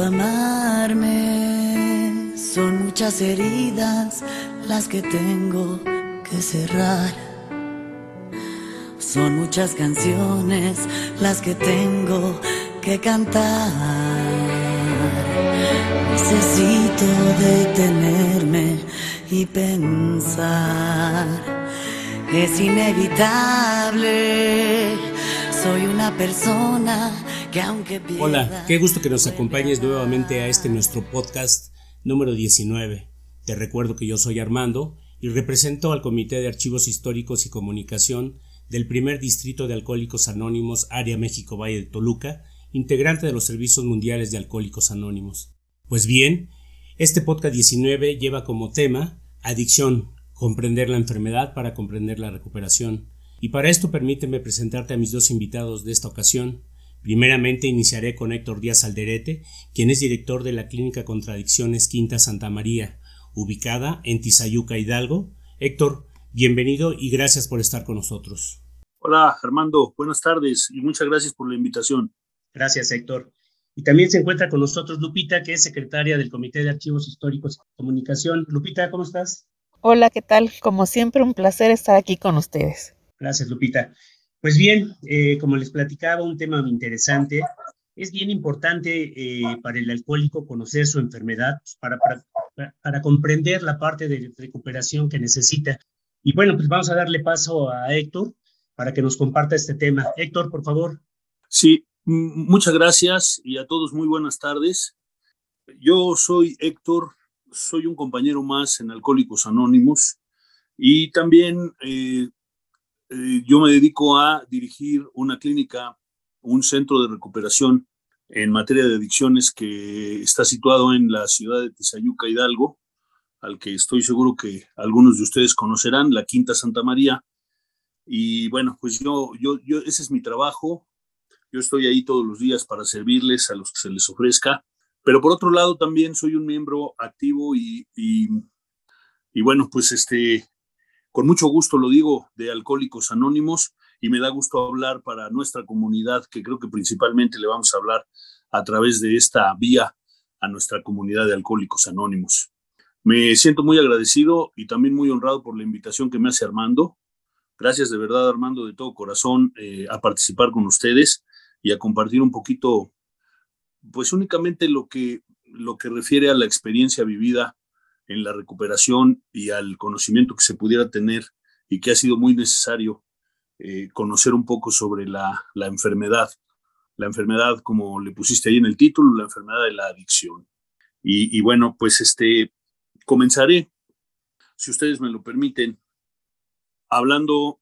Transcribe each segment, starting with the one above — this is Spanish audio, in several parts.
Amarme, son muchas heridas las que tengo que cerrar. Son muchas canciones las que tengo que cantar. Necesito detenerme y pensar. Es inevitable, soy una persona Hola, qué gusto que nos acompañes nuevamente a este nuestro podcast número 19. Te recuerdo que yo soy Armando y represento al Comité de Archivos Históricos y Comunicación del primer distrito de Alcohólicos Anónimos, Área México Valle de Toluca, integrante de los Servicios Mundiales de Alcohólicos Anónimos. Pues bien, este podcast 19 lleva como tema Adicción, comprender la enfermedad para comprender la recuperación. Y para esto permíteme presentarte a mis dos invitados de esta ocasión. Primeramente iniciaré con Héctor Díaz Alderete, quien es director de la Clínica Contradicciones Quinta Santa María, ubicada en Tizayuca, Hidalgo. Héctor, bienvenido y gracias por estar con nosotros. Hola, Armando, buenas tardes y muchas gracias por la invitación. Gracias, Héctor. Y también se encuentra con nosotros Lupita, que es secretaria del Comité de Archivos Históricos y Comunicación. Lupita, ¿cómo estás? Hola, ¿qué tal? Como siempre, un placer estar aquí con ustedes. Gracias, Lupita. Pues bien, eh, como les platicaba, un tema interesante. Es bien importante eh, para el alcohólico conocer su enfermedad pues, para, para, comprender la parte de recuperación que necesita. Y bueno, pues vamos a darle paso a Héctor para que nos comparta este tema. Héctor, por favor. Sí, muchas gracias y a todos muy buenas tardes. Yo soy Héctor, soy un compañero más en Alcohólicos Anónimos y también eh, eh, yo me dedico a dirigir una clínica, un centro de recuperación en materia de adicciones que está situado en la ciudad de Tizayuca, Hidalgo, al que estoy seguro que algunos de ustedes conocerán, la Quinta Santa María. Y bueno, pues yo, yo, yo, ese es mi trabajo. Yo estoy ahí todos los días para servirles a los que se les ofrezca. Pero por otro lado, también soy un miembro activo y, y, y bueno, pues este, con mucho gusto lo digo, de Alcohólicos Anónimos y me da gusto hablar para nuestra comunidad, que creo que principalmente le vamos a hablar a través de esta vía a nuestra comunidad de Alcohólicos Anónimos. Me siento muy agradecido y también muy honrado por la invitación que me hace Armando. Gracias de verdad, Armando, de todo corazón, eh, a participar con ustedes y a compartir un poquito, pues únicamente lo que, lo que refiere a la experiencia vivida en la recuperación y al conocimiento que se pudiera tener y que ha sido muy necesario eh, conocer un poco sobre la, la, enfermedad. La enfermedad, como le pusiste ahí en el título, la enfermedad de la adicción. Y, y bueno, pues este, comenzaré, si ustedes me lo permiten, hablando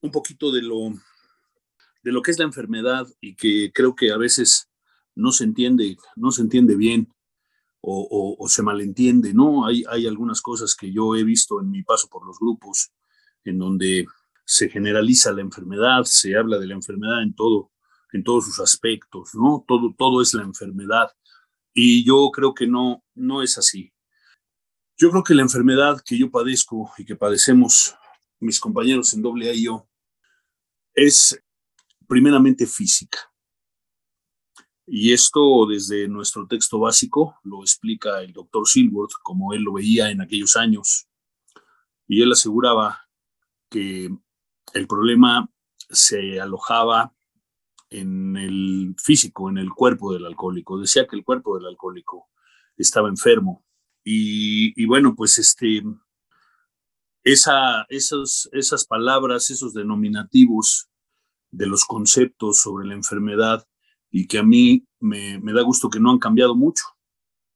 un poquito de lo, de lo que es la enfermedad y que creo que a veces no se entiende, no se entiende bien o, se malentiende, ¿no? Hay, hay algunas cosas que yo he visto en mi paso por los grupos en donde se generaliza la enfermedad, se habla de la enfermedad en todo, en todos sus aspectos, ¿no? Todo, todo es la enfermedad. Y yo creo que no, no es así. Yo creo que la enfermedad que yo padezco y que padecemos mis compañeros en doble A es primeramente física. Y esto desde nuestro texto básico lo explica el doctor Silworth como él lo veía en aquellos años. Y él aseguraba que el problema se alojaba en el físico, en el cuerpo del alcohólico. Decía que el cuerpo del alcohólico estaba enfermo. Y, bueno, pues este, esa, esas, esas palabras, esos denominativos de los conceptos sobre la enfermedad y que a mí me, da gusto que no han cambiado mucho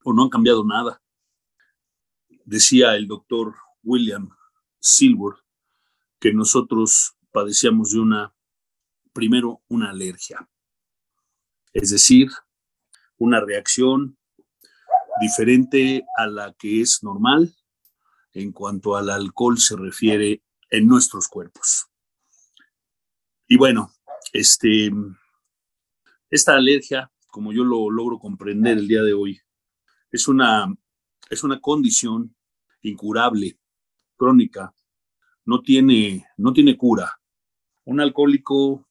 o no han cambiado nada. Decía el doctor William Silver que nosotros padecíamos de una, primero, una alergia, es decir, una reacción diferente a la que es normal en cuanto al alcohol se refiere en nuestros cuerpos. Y bueno, este, esta alergia, como yo lo logro comprender el día de hoy, es una, es una condición incurable, crónica, no tiene, no tiene cura. Un alcohólico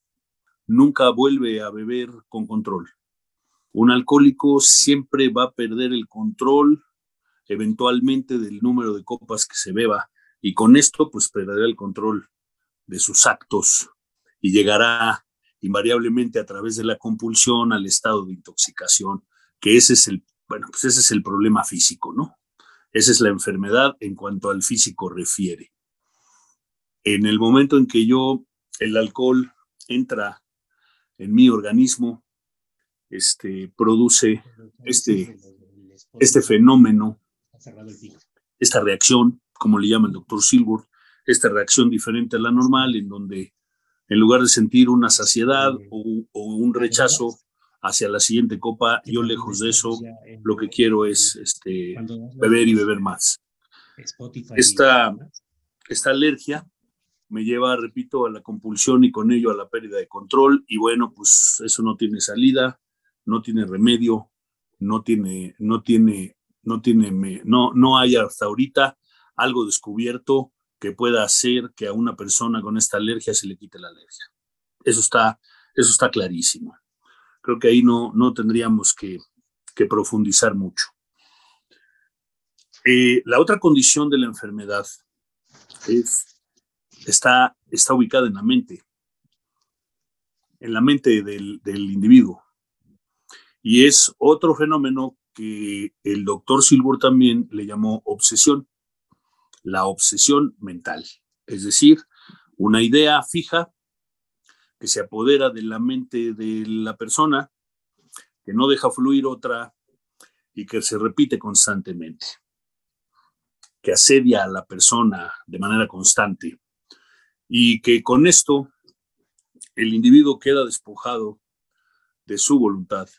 nunca vuelve a beber con control. Un alcohólico siempre va a perder el control eventualmente del número de copas que se beba y con esto pues perderá el control de sus actos y llegará invariablemente a través de la compulsión al estado de intoxicación, que ese es el, bueno, pues ese es el problema físico, ¿no? Esa es la enfermedad en cuanto al físico refiere. En el momento en que yo, el alcohol entra en mi organismo, este, produce este, este fenómeno, esta reacción, como le llama el doctor Silver, esta reacción diferente a la normal, en donde en lugar de sentir una saciedad o, un rechazo hacia la siguiente copa, yo lejos de eso, lo que quiero es este, beber y beber más. Esta, esta alergia me lleva, repito, a la compulsión y con ello a la pérdida de control y bueno, pues eso no tiene salida, no tiene remedio, no tiene, no tiene, no tiene, no, no hay hasta ahorita algo descubierto que pueda hacer que a una persona con esta alergia se le quite la alergia. Eso está, eso está clarísimo. Creo que ahí no, no tendríamos que, que profundizar mucho. Eh, la otra condición de la enfermedad es, está, está ubicada en la mente, en la mente del, del individuo. Y es otro fenómeno que el doctor Silver también le llamó obsesión la obsesión mental, es decir, una idea fija que se apodera de la mente de la persona, que no deja fluir otra y que se repite constantemente, que asedia a la persona de manera constante y que con esto el individuo queda despojado de su voluntad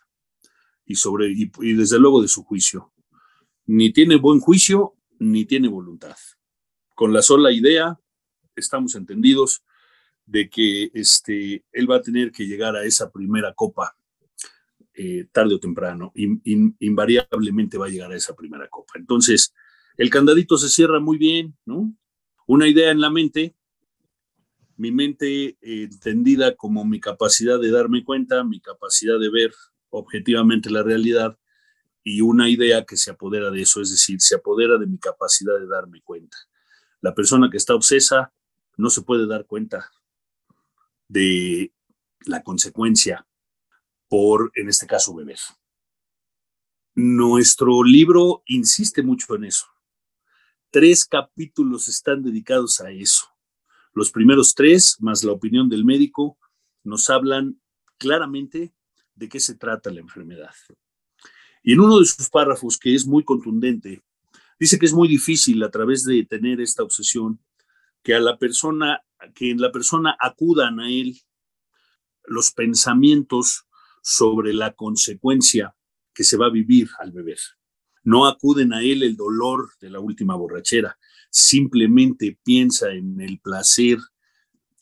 y sobre y desde luego de su juicio. Ni tiene buen juicio ni tiene voluntad con la sola idea, estamos entendidos de que este, él va a tener que llegar a esa primera copa eh, tarde o temprano, invariablemente va a llegar a esa primera copa. Entonces, el candadito se cierra muy bien, ¿no? Una idea en la mente, mi mente entendida como mi capacidad de darme cuenta, mi capacidad de ver objetivamente la realidad y una idea que se apodera de eso, es decir, se apodera de mi capacidad de darme cuenta. La persona que está obsesa no se puede dar cuenta de la consecuencia por, en este caso, beber. Nuestro libro insiste mucho en eso. Tres capítulos están dedicados a eso. Los primeros tres, más la opinión del médico, nos hablan claramente de qué se trata la enfermedad. Y en uno de sus párrafos, que es muy contundente, Dice que es muy difícil a través de tener esta obsesión que a la persona, que en la persona acudan a él los pensamientos sobre la consecuencia que se va a vivir al beber. No acuden a él el dolor de la última borrachera, simplemente piensa en el placer,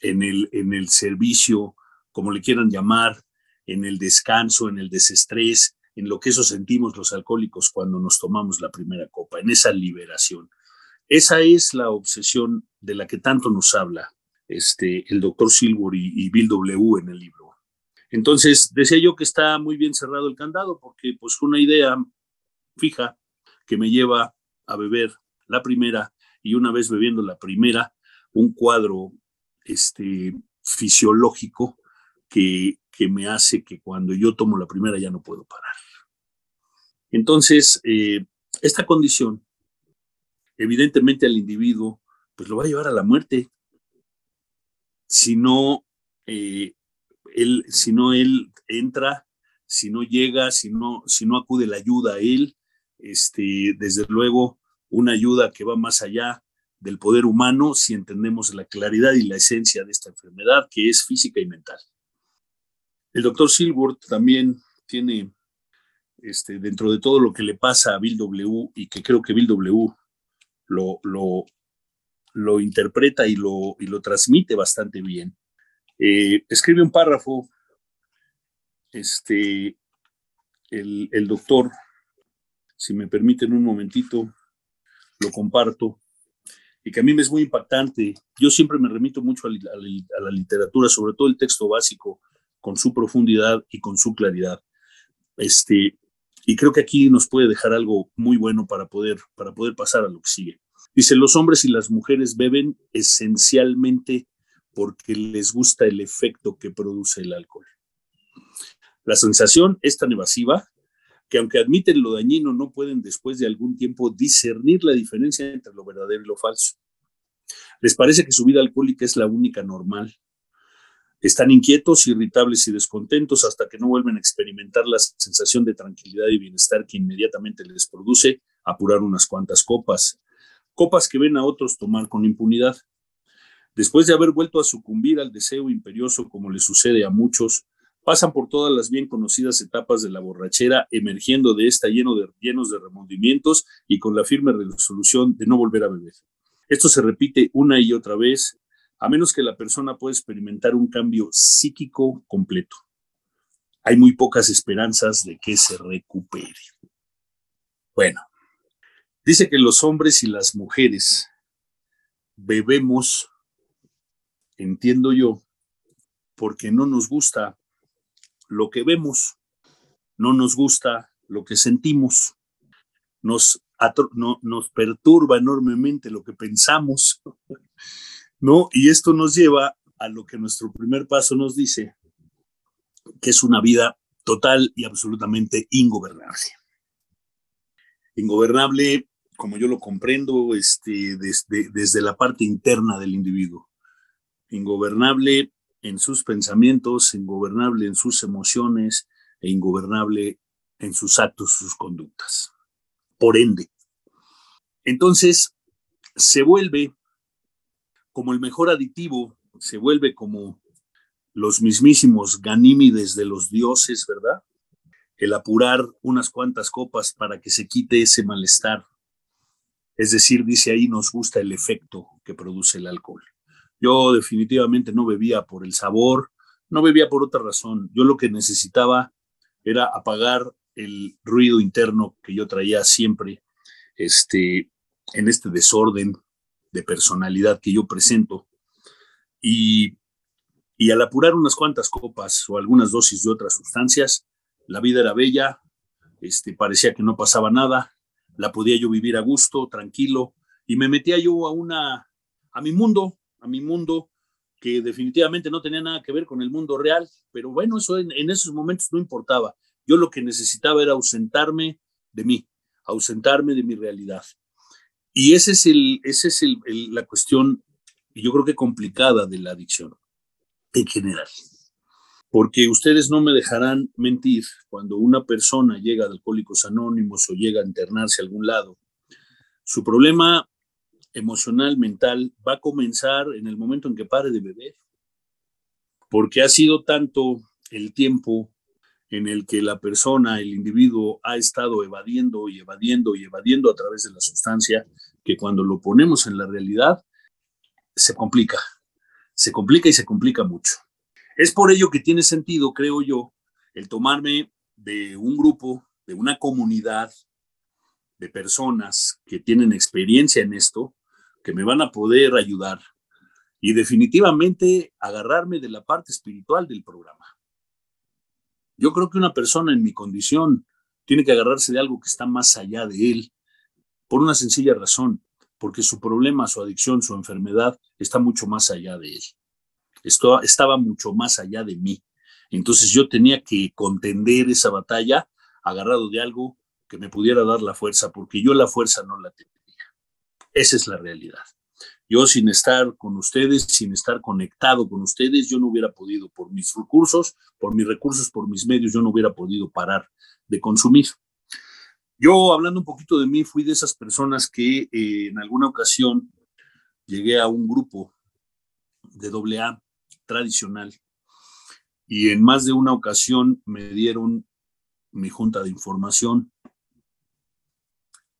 en el, en el servicio, como le quieran llamar, en el descanso, en el desestrés, en lo que eso sentimos los alcohólicos cuando nos tomamos la primera copa, en esa liberación. Esa es la obsesión de la que tanto nos habla este, el doctor Silver y, Bill W. en el libro. Entonces, decía yo que está muy bien cerrado el candado porque pues una idea fija que me lleva a beber la primera y una vez bebiendo la primera, un cuadro este, fisiológico que, me hace que cuando yo tomo la primera ya no puedo parar. Entonces, eh, esta condición, evidentemente al individuo, pues lo va a llevar a la muerte. Si no, eh, él, si no él entra, si no llega, si no, si no acude la ayuda a él, este, desde luego una ayuda que va más allá del poder humano si entendemos la claridad y la esencia de esta enfermedad que es física y mental. El doctor Silbert también tiene, este, dentro de todo lo que le pasa a Bill W, y que creo que Bill W lo, lo, interpreta y lo, y lo transmite bastante bien, eh, escribe un párrafo, este, el, el doctor, si me permiten un momentito, lo comparto y que a mí me es muy impactante. Yo siempre me remito mucho a, la literatura, sobre todo el texto básico, con su profundidad y con su claridad. Este, y creo que aquí nos puede dejar algo muy bueno para poder, para poder pasar a lo que sigue. Dice, los hombres y las mujeres beben esencialmente porque les gusta el efecto que produce el alcohol. La sensación es tan evasiva que aunque admiten lo dañino, no pueden después de algún tiempo discernir la diferencia entre lo verdadero y lo falso. Les parece que su vida alcohólica es la única normal. Están inquietos, irritables y descontentos hasta que no vuelven a experimentar la sensación de tranquilidad y bienestar que inmediatamente les produce apurar unas cuantas copas, copas que ven a otros tomar con impunidad. Después de haber vuelto a sucumbir al deseo imperioso como le sucede a muchos, pasan por todas las bien conocidas etapas de la borrachera, emergiendo de esta lleno de, llenos de remordimientos y con la firme resolución de no volver a beber. Esto se repite una y otra vez, a menos que la persona pueda experimentar un cambio psíquico completo. Hay muy pocas esperanzas de que se recupere. Bueno, dice que los hombres y las mujeres bebemos, entiendo yo, porque no nos gusta lo que vemos, no nos gusta lo que sentimos, nos, no, nos perturba enormemente lo que pensamos, ¿no? Y esto nos lleva a lo que nuestro primer paso nos dice, que es una vida total y absolutamente ingobernable. Ingobernable, como yo lo comprendo, este, desde, desde la parte interna del individuo. Ingobernable en sus pensamientos, ingobernable en sus emociones e ingobernable en sus actos, sus conductas. Por ende, entonces se vuelve como el mejor aditivo, se vuelve como los mismísimos ganímides de los dioses, ¿verdad? El apurar unas cuantas copas para que se quite ese malestar. Es decir, dice ahí, nos gusta el efecto que produce el alcohol. Yo definitivamente no bebía por el sabor, no bebía por otra razón. Yo lo que necesitaba era apagar el ruido interno que yo traía siempre este, en este desorden de personalidad que yo presento. Y, y al apurar unas cuantas copas o algunas dosis de otras sustancias, la vida era bella, este, parecía que no pasaba nada, la podía yo vivir a gusto, tranquilo, y me metía yo a una, a mi mundo, a mi mundo que definitivamente no tenía nada que ver con el mundo real, pero bueno, eso en, esos momentos no importaba. Yo lo que necesitaba era ausentarme de mí, ausentarme de mi realidad. Y esa es, el, ese es el, la cuestión, yo creo que complicada de la adicción en general. Porque ustedes no me dejarán mentir, cuando una persona llega a Alcohólicos Anónimos o llega a internarse a algún lado, su problema emocional, mental, va a comenzar en el momento en que pare de beber. Porque ha sido tanto el tiempo en el que la persona, el individuo, ha estado evadiendo y evadiendo y evadiendo a través de la sustancia, que cuando lo ponemos en la realidad, se complica, se complica y se complica mucho. Es por ello que tiene sentido, creo yo, el tomarme de un grupo, de una comunidad de personas que tienen experiencia en esto, que me van a poder ayudar y definitivamente agarrarme de la parte espiritual del programa. Yo creo que una persona en mi condición tiene que agarrarse de algo que está más allá de él, por una sencilla razón, porque su problema, su adicción, su enfermedad está mucho más allá de él. Esto estaba mucho más allá de mí. Entonces yo tenía que contender esa batalla agarrado de algo que me pudiera dar la fuerza, porque yo la fuerza no la tenía. Esa es la realidad. Yo sin estar con ustedes, sin estar conectado con ustedes, yo no hubiera podido, por mis recursos, por mis recursos, por mis medios, yo no hubiera podido parar de consumir. Yo, hablando un poquito de mí, fui de esas personas que eh, en alguna ocasión llegué a un grupo de AA tradicional y en más de una ocasión me dieron mi junta de información.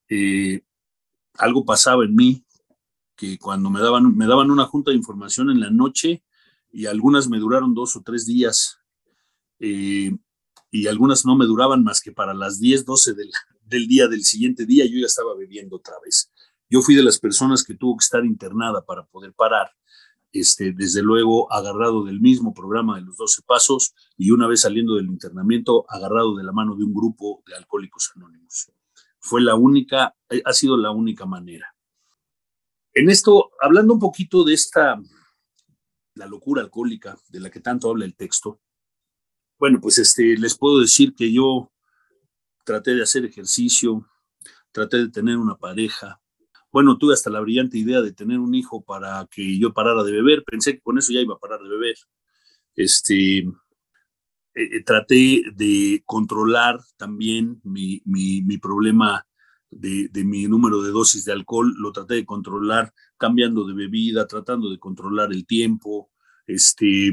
Eh, algo pasaba en mí, que cuando me daban, me daban una junta de información en la noche y algunas me duraron dos o tres días eh, y algunas no me duraban más que para las 10, 12 del, del día del siguiente día yo ya estaba bebiendo otra vez. Yo fui de las personas que tuvo que estar internada para poder parar este, desde luego agarrado del mismo programa de los 12 pasos y una vez saliendo del internamiento, agarrado de la mano de un grupo de alcohólicos anónimos. Fue la única, eh, ha sido la única manera. En esto, hablando un poquito de esta, la locura alcohólica de la que tanto habla el texto, bueno, pues este, les puedo decir que yo traté de hacer ejercicio, traté de tener una pareja. Bueno, tuve hasta la brillante idea de tener un hijo para que yo parara de beber. Pensé que con eso ya iba a parar de beber. Este, eh, eh, traté de controlar también mi, mi, problema de, mi número de dosis de alcohol. Lo traté de controlar cambiando de bebida, tratando de controlar el tiempo. Este,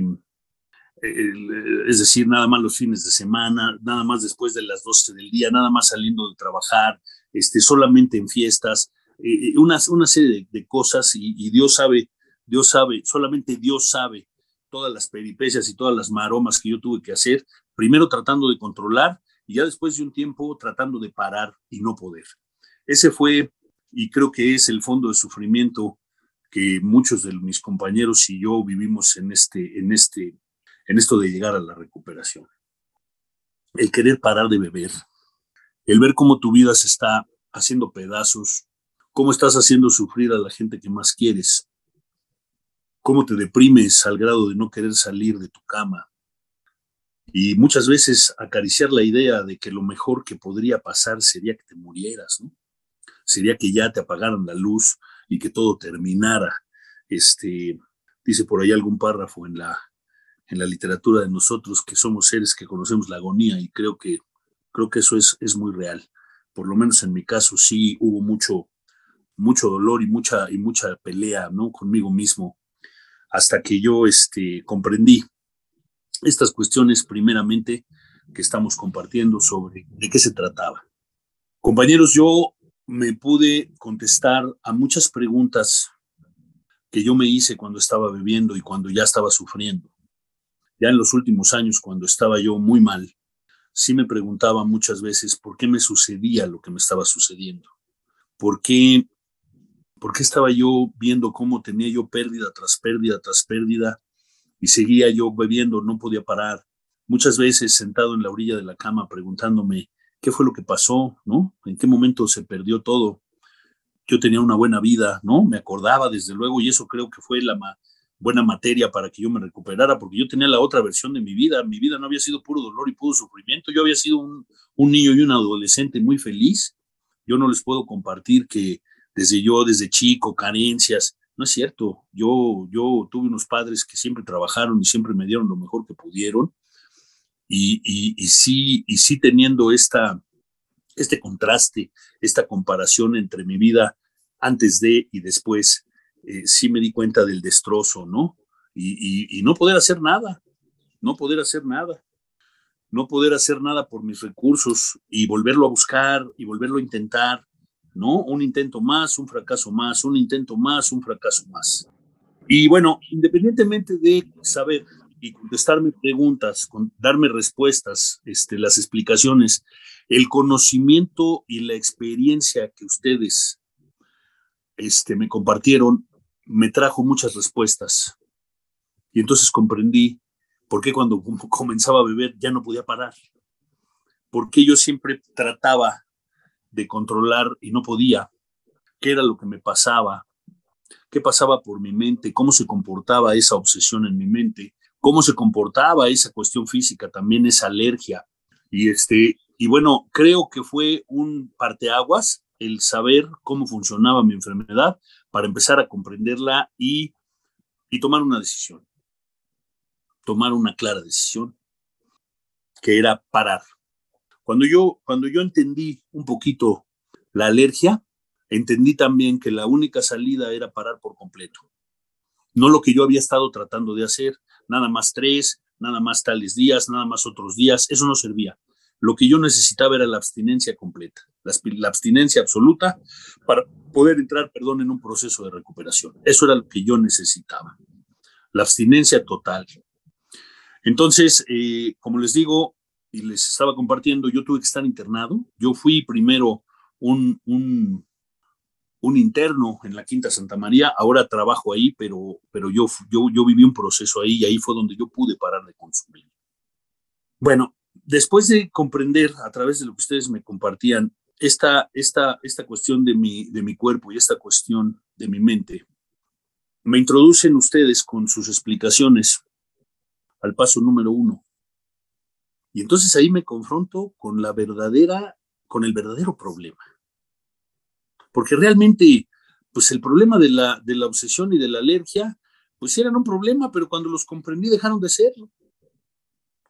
es decir, nada más los fines de semana, nada más después de las 12 del día, nada más saliendo de trabajar, este, solamente en fiestas, eh, eh, una, una, serie de, cosas y, Dios sabe, Dios sabe, solamente Dios sabe todas las peripecias y todas las maromas que yo tuve que hacer, primero tratando de controlar y ya después de un tiempo tratando de parar y no poder. Ese fue, y creo que es el fondo de sufrimiento que muchos de mis compañeros y yo vivimos en este, en este, en esto de llegar a la recuperación. El querer parar de beber, el ver cómo tu vida se está haciendo pedazos, cómo estás haciendo sufrir a la gente que más quieres, cómo te deprimes al grado de no querer salir de tu cama. Y muchas veces acariciar la idea de que lo mejor que podría pasar sería que te murieras, ¿no? Sería que ya te apagaran la luz y que todo terminara. Este, dice por ahí algún párrafo en la, en la literatura de nosotros que somos seres que conocemos la agonía y creo que, creo que eso es, es muy real. Por lo menos en mi caso sí hubo mucho, mucho dolor y mucha, y mucha pelea ¿no? conmigo mismo hasta que yo este, comprendí estas cuestiones primeramente que estamos compartiendo sobre de qué se trataba. Compañeros, yo me pude contestar a muchas preguntas que yo me hice cuando estaba bebiendo y cuando ya estaba sufriendo ya en los últimos años, cuando estaba yo muy mal, sí me preguntaba muchas veces por qué me sucedía lo que me estaba sucediendo. ¿Por qué, por qué estaba yo viendo cómo tenía yo pérdida tras pérdida tras pérdida y seguía yo bebiendo, no podía parar? Muchas veces sentado en la orilla de la cama preguntándome qué fue lo que pasó, ¿no? ¿En qué momento se perdió todo? Yo tenía una buena vida, ¿no? Me acordaba desde luego y eso creo que fue la, buena materia para que yo me recuperara, porque yo tenía la otra versión de mi vida. Mi vida no había sido puro dolor y puro sufrimiento. Yo había sido un, niño y un adolescente muy feliz. Yo no les puedo compartir que desde yo, desde chico, carencias. No es cierto. Yo, yo tuve unos padres que siempre trabajaron y siempre me dieron lo mejor que pudieron. Y, sí, teniendo este contraste, esta comparación entre mi vida antes de y después, eh, sí me di cuenta del destrozo, ¿no? Y, no poder hacer nada, no poder hacer nada, no poder hacer nada por mis recursos y volverlo a buscar y volverlo a intentar, ¿no? Un intento más, un fracaso más, un intento más, un fracaso más. Y bueno, independientemente de saber y contestarme preguntas, darme respuestas, este, las explicaciones, el conocimiento y la experiencia que ustedes este, me compartieron me trajo muchas respuestas. Y entonces comprendí por qué cuando comenzaba a beber ya no podía parar. Por qué yo siempre trataba de controlar y no podía. ¿Qué era lo que me pasaba? ¿Qué pasaba por mi mente? ¿Cómo se comportaba esa obsesión en mi mente? ¿Cómo se comportaba esa cuestión física, también esa alergia? Y este, y bueno, creo que fue un parteaguas el saber cómo funcionaba mi enfermedad para empezar a comprenderla y, y tomar una decisión, tomar una clara decisión, que era parar. Cuando yo, cuando yo entendí un poquito la alergia, entendí también que la única salida era parar por completo. No lo que yo había estado tratando de hacer, nada más tres, nada más tales días, nada más otros días, eso no servía. Lo que yo necesitaba era la abstinencia completa, la, abstinencia absoluta para poder entrar, perdón, en un proceso de recuperación. Eso era lo que yo necesitaba, la abstinencia total. Entonces, eh, como les digo y les estaba compartiendo, yo tuve que estar internado. Yo fui primero un, un, un interno en la Quinta Santa María, ahora trabajo ahí, pero, pero yo, yo, yo viví un proceso ahí y ahí fue donde yo pude parar de consumir. Bueno, después de comprender a través de lo que ustedes me compartían esta, esta, esta cuestión de mi, de mi cuerpo y esta cuestión de mi mente, me introducen ustedes con sus explicaciones al paso número uno. Y entonces ahí me confronto con la verdadera, con el verdadero problema porque realmente, pues el problema de la, de la obsesión y de la alergia, pues eran un problema, pero cuando los comprendí dejaron de serlo.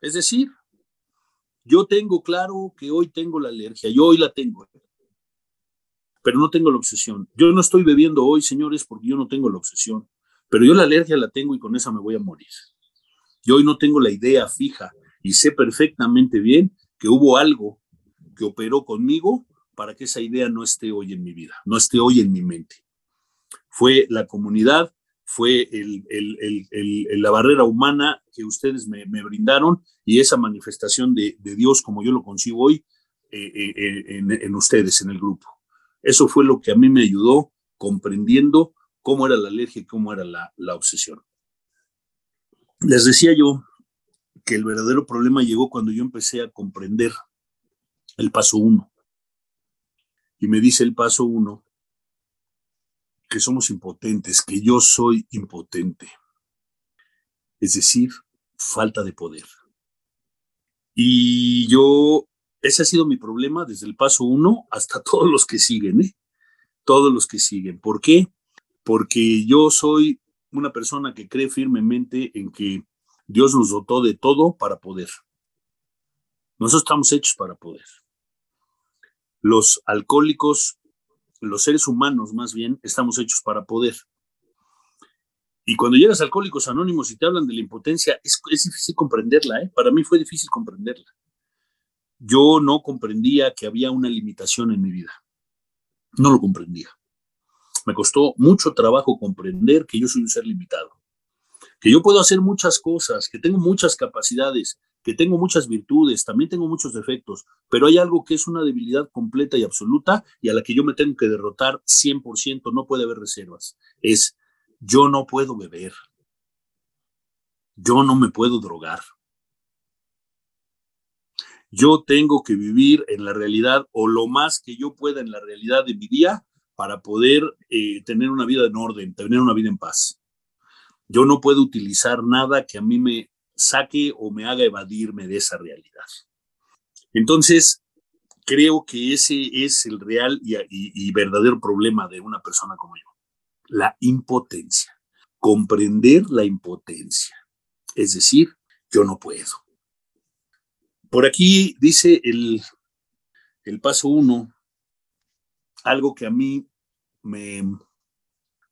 Es decir, yo tengo claro que hoy tengo la alergia, yo hoy la tengo, pero no tengo la obsesión. Yo no estoy bebiendo hoy, señores, porque yo no tengo la obsesión, pero yo la alergia la tengo y con esa me voy a morir. Yo hoy no tengo la idea fija y sé perfectamente bien que hubo algo que operó conmigo para que esa idea no esté hoy en mi vida, no esté hoy en mi mente. Fue la comunidad, fue la barrera humana que ustedes me, brindaron y esa manifestación de, Dios como yo lo consigo hoy eh, eh, eh, en, ustedes, en el grupo. Eso fue lo que a mí me ayudó comprendiendo cómo era la alergia y cómo era la, la obsesión. Les decía yo que el verdadero problema llegó cuando yo empecé a comprender el paso uno y me dice el paso uno que somos impotentes, que yo soy impotente. Es decir, falta de poder. Y yo, ese ha sido mi problema desde el paso uno hasta todos los que siguen, ¿eh? Todos los que siguen. ¿Por qué? Porque yo soy una persona que cree firmemente en que Dios nos dotó de todo para poder. Nosotros estamos hechos para poder los alcohólicos, los seres humanos más bien, estamos hechos para poder. Y cuando llegas a Alcohólicos Anónimos y te hablan de la impotencia, es, difícil comprenderla, ¿eh? Para mí fue difícil comprenderla. Yo no comprendía que había una limitación en mi vida. No lo comprendía. Me costó mucho trabajo comprender que yo soy un ser limitado, que yo puedo hacer muchas cosas, que tengo muchas capacidades, que tengo muchas virtudes, también tengo muchos defectos, pero hay algo que es una debilidad completa y absoluta y a la que yo me tengo que derrotar 100%, no puede haber reservas. Es, yo no puedo beber, yo no me puedo drogar. Yo tengo que vivir en la realidad o lo más que yo pueda en la realidad de mi día para poder eh, tener una vida en orden, tener una vida en paz. Yo no puedo utilizar nada que a mí me saque o me haga evadirme de esa realidad. Entonces, creo que ese es el real y, verdadero problema de una persona como yo, la impotencia, comprender la impotencia, es decir, yo no puedo. Por aquí dice el, el paso uno, algo que a mí me,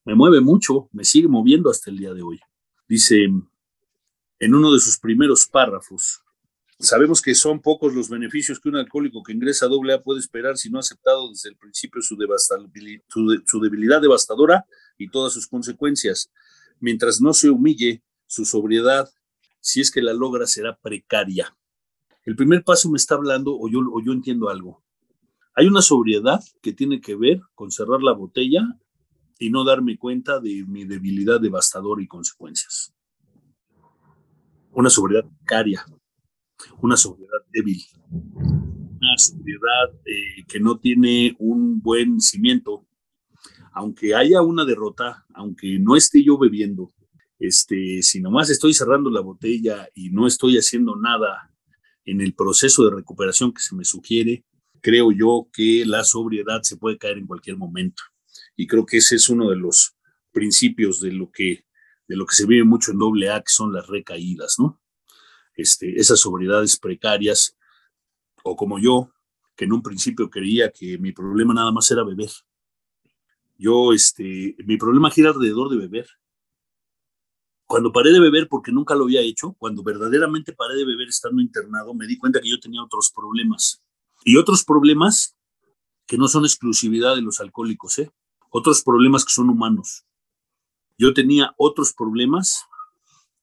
me mueve mucho, me sigue moviendo hasta el día de hoy. Dice, en uno de sus primeros párrafos. Sabemos que son pocos los beneficios que un alcohólico que ingresa a AA puede esperar si no ha aceptado desde el principio su, su debilidad devastadora y todas sus consecuencias. Mientras no se humille, su sobriedad, si es que la logra, será precaria. El primer paso me está hablando, o yo, o yo entiendo algo. Hay una sobriedad que tiene que ver con cerrar la botella y no darme cuenta de mi debilidad devastadora y consecuencias una sobriedad precaria, una sobriedad débil, una sobriedad eh, que no tiene un buen cimiento. Aunque haya una derrota, aunque no esté yo bebiendo, este, si nomás estoy cerrando la botella y no estoy haciendo nada en el proceso de recuperación que se me sugiere, creo yo que la sobriedad se puede caer en cualquier momento. Y creo que ese es uno de los principios de lo que de lo que se vive mucho en doble A, que son las recaídas, ¿no? Este, esas sobriedades precarias, o como yo, que en un principio creía que mi problema nada más era beber. Yo, este, mi problema gira alrededor de beber. Cuando paré de beber, porque nunca lo había hecho, cuando verdaderamente paré de beber estando internado, me di cuenta que yo tenía otros problemas. Y otros problemas que no son exclusividad de los alcohólicos, ¿eh? Otros problemas que son humanos yo tenía otros problemas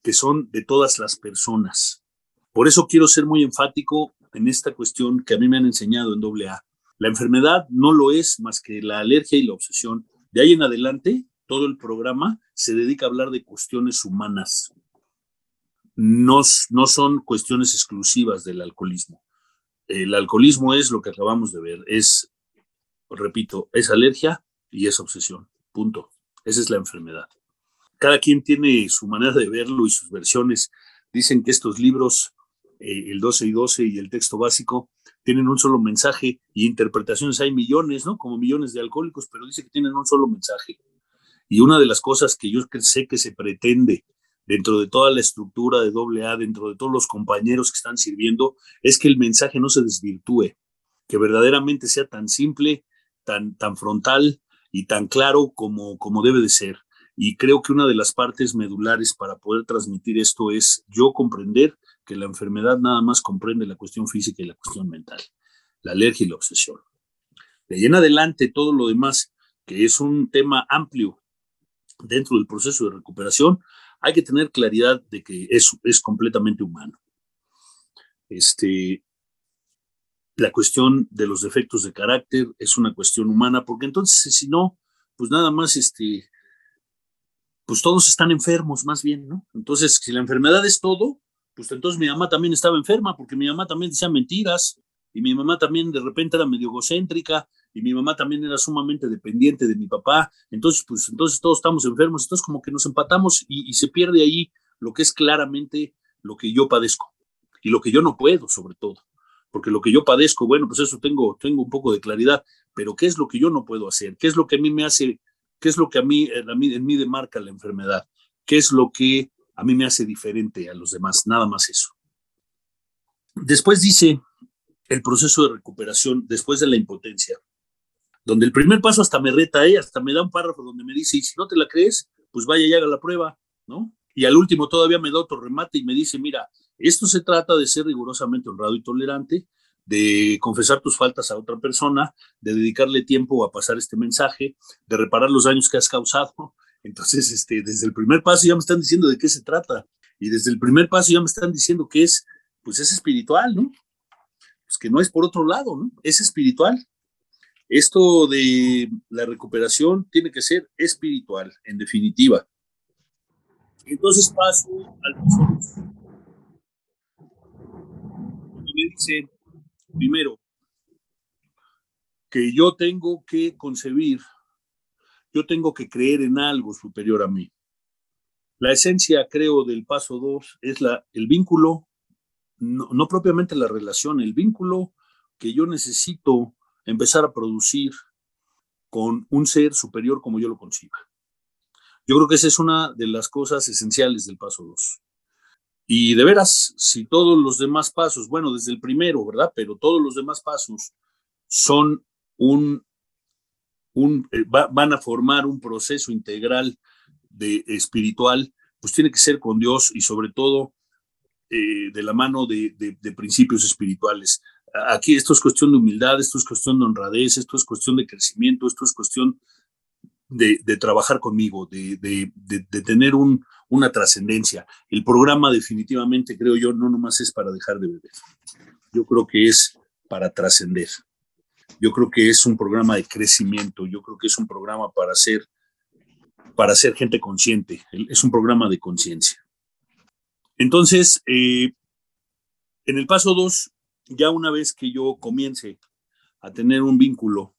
que son de todas las personas. Por eso quiero ser muy enfático en esta cuestión que a mí me han enseñado en AA. La enfermedad no lo es más que la alergia y la obsesión. De ahí en adelante, todo el programa se dedica a hablar de cuestiones humanas. No, no son cuestiones exclusivas del alcoholismo. El alcoholismo es lo que acabamos de ver, es, repito, es alergia y es obsesión. Punto. Esa es la enfermedad. Cada quien tiene su manera de verlo y sus versiones. Dicen que estos libros, eh, el 12 y 12 y el texto básico, tienen un solo mensaje y interpretaciones hay millones, ¿no? Como millones de alcohólicos, pero dice que tienen un solo mensaje. Y una de las cosas que yo sé que se pretende dentro de toda la estructura de AA, dentro de todos los compañeros que están sirviendo, es que el mensaje no se desvirtúe, que verdaderamente sea tan simple, tan, tan frontal y tan claro como, como debe de ser. Y creo que una de las partes medulares para poder transmitir esto es yo comprender que la enfermedad nada más comprende la cuestión física y la cuestión mental, la alergia y la obsesión. De ahí en adelante, todo lo demás, que es un tema amplio dentro del proceso de recuperación, hay que tener claridad de que es, es completamente humano. Este, la cuestión de los defectos de carácter es una cuestión humana, porque entonces si no, pues nada más, este, pues todos están enfermos más bien, ¿no? Entonces, si la enfermedad es todo, pues entonces mi mamá también estaba enferma, porque mi mamá también decía mentiras, y mi mamá también de repente era medio egocéntrica, y mi mamá también era sumamente dependiente de mi papá, entonces pues entonces todos estamos enfermos, entonces como que nos empatamos y, y se pierde ahí lo que es claramente lo que yo padezco y lo que yo no puedo sobre todo, porque lo que yo padezco, bueno, pues eso tengo, tengo un poco de claridad, pero ¿qué es lo que yo no puedo hacer? ¿Qué es lo que a mí me hace, qué es lo que a mí, en mí demarca la enfermedad? ¿Qué es lo que a mí me hace diferente a los demás? Nada más eso. Después dice el proceso de recuperación después de la impotencia, donde el primer paso hasta me reta, ¿eh? hasta me da un párrafo donde me dice, y si no te la crees, pues vaya y haga la prueba, ¿no? Y al último todavía me da otro remate y me dice, mira, esto se trata de ser rigurosamente honrado y tolerante, de confesar tus faltas a otra persona, de dedicarle tiempo a pasar este mensaje, de reparar los daños que has causado. Entonces, este, desde el primer paso ya me están diciendo de qué se trata. Y desde el primer paso ya me están diciendo que es, pues es espiritual, ¿no? Pues que no es por otro lado, ¿no? Es espiritual. Esto de la recuperación tiene que ser espiritual, en definitiva. Entonces paso al paso me dice, primero, que yo tengo que concebir, yo tengo que creer en algo superior a mí. La esencia, creo, del paso dos es la, el vínculo, no, no propiamente la relación, el vínculo que yo necesito empezar a producir con un ser superior como yo lo conciba. Yo creo que esa es una de las cosas esenciales del paso 2. Y de veras, si todos los demás pasos, bueno, desde el primero, ¿verdad? Pero todos los demás pasos son un, un eh, van a formar un proceso integral de espiritual, pues tiene que ser con Dios y sobre todo eh, de la mano de, de, principios espirituales. Aquí esto es cuestión de humildad, esto es cuestión de honradez, esto es cuestión de crecimiento, esto es cuestión de, trabajar conmigo, de, de tener un, una trascendencia. El programa definitivamente, creo yo, no nomás es para dejar de beber. Yo creo que es para trascender. Yo creo que es un programa de crecimiento. Yo creo que es un programa para ser, para ser gente consciente. Es un programa de conciencia. Entonces, eh, en el paso dos, ya una vez que yo comience a tener un vínculo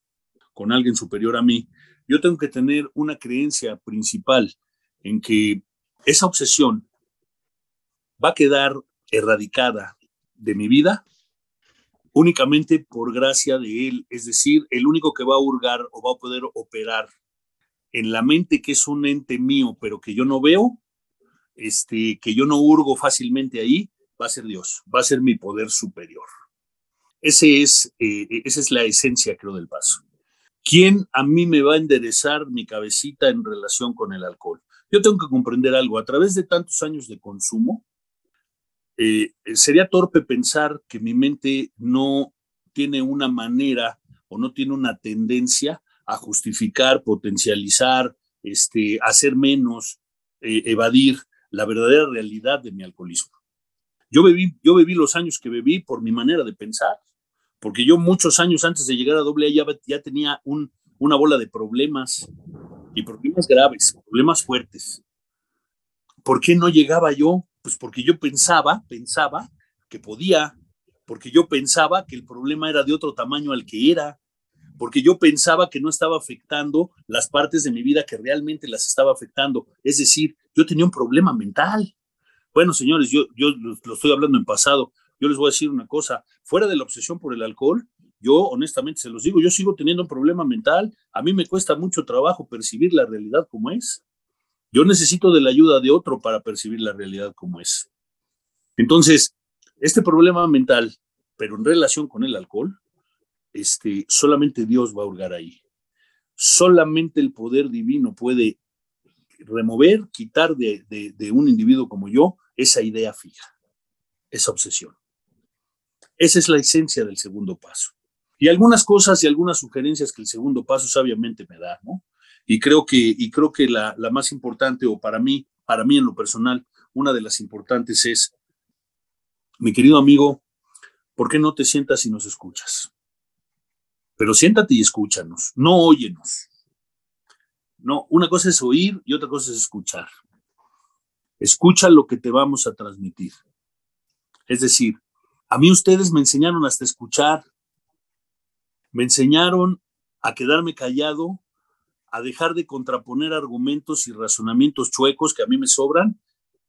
con alguien superior a mí, yo tengo que tener una creencia principal en que esa obsesión va a quedar erradicada de mi vida únicamente por gracia de Él, es decir, el único que va a hurgar o va a poder operar en la mente que es un ente mío, pero que yo no veo, este, que yo no hurgo fácilmente ahí, va a ser Dios, va a ser mi poder superior. Ese es, eh, esa es la esencia, creo, del paso. ¿Quién a mí me va a enderezar mi cabecita en relación con el alcohol? Yo tengo que comprender algo. A través de tantos años de consumo, eh, sería torpe pensar que mi mente no tiene una manera o no tiene una tendencia a justificar, potencializar, este, hacer menos, eh, evadir la verdadera realidad de mi alcoholismo. Yo bebí, yo bebí los años que bebí por mi manera de pensar, porque yo muchos años antes de llegar a doble ya, ya tenía un, una bola de problemas y problemas graves, problemas fuertes. ¿Por qué no llegaba yo? Pues porque yo pensaba, pensaba que podía, porque yo pensaba que el problema era de otro tamaño al que era, porque yo pensaba que no estaba afectando las partes de mi vida que realmente las estaba afectando. Es decir, yo tenía un problema mental. Bueno, señores, yo, yo lo estoy hablando en pasado. Yo les voy a decir una cosa, fuera de la obsesión por el alcohol, yo honestamente se los digo, yo sigo teniendo un problema mental. A mí me cuesta mucho trabajo percibir la realidad como es. Yo necesito de la ayuda de otro para percibir la realidad como es. Entonces, este problema mental, pero en relación con el alcohol, este, solamente Dios va a hurgar ahí. Solamente el poder divino puede remover, quitar de, de un individuo como yo esa idea fija, esa obsesión. Esa es la esencia del segundo paso. Y algunas cosas y algunas sugerencias que el segundo paso sabiamente me da, ¿no? Y creo que, y creo que la, la más importante, o para mí, para mí en lo personal, una de las importantes es, mi querido amigo, ¿por qué no te sientas y nos escuchas? Pero siéntate y escúchanos, no óyenos. No, una cosa es oír y otra cosa es escuchar. Escucha lo que te vamos a transmitir. Es decir, a mí ustedes me enseñaron hasta escuchar, me enseñaron a quedarme callado, a dejar de contraponer argumentos y razonamientos chuecos que a mí me sobran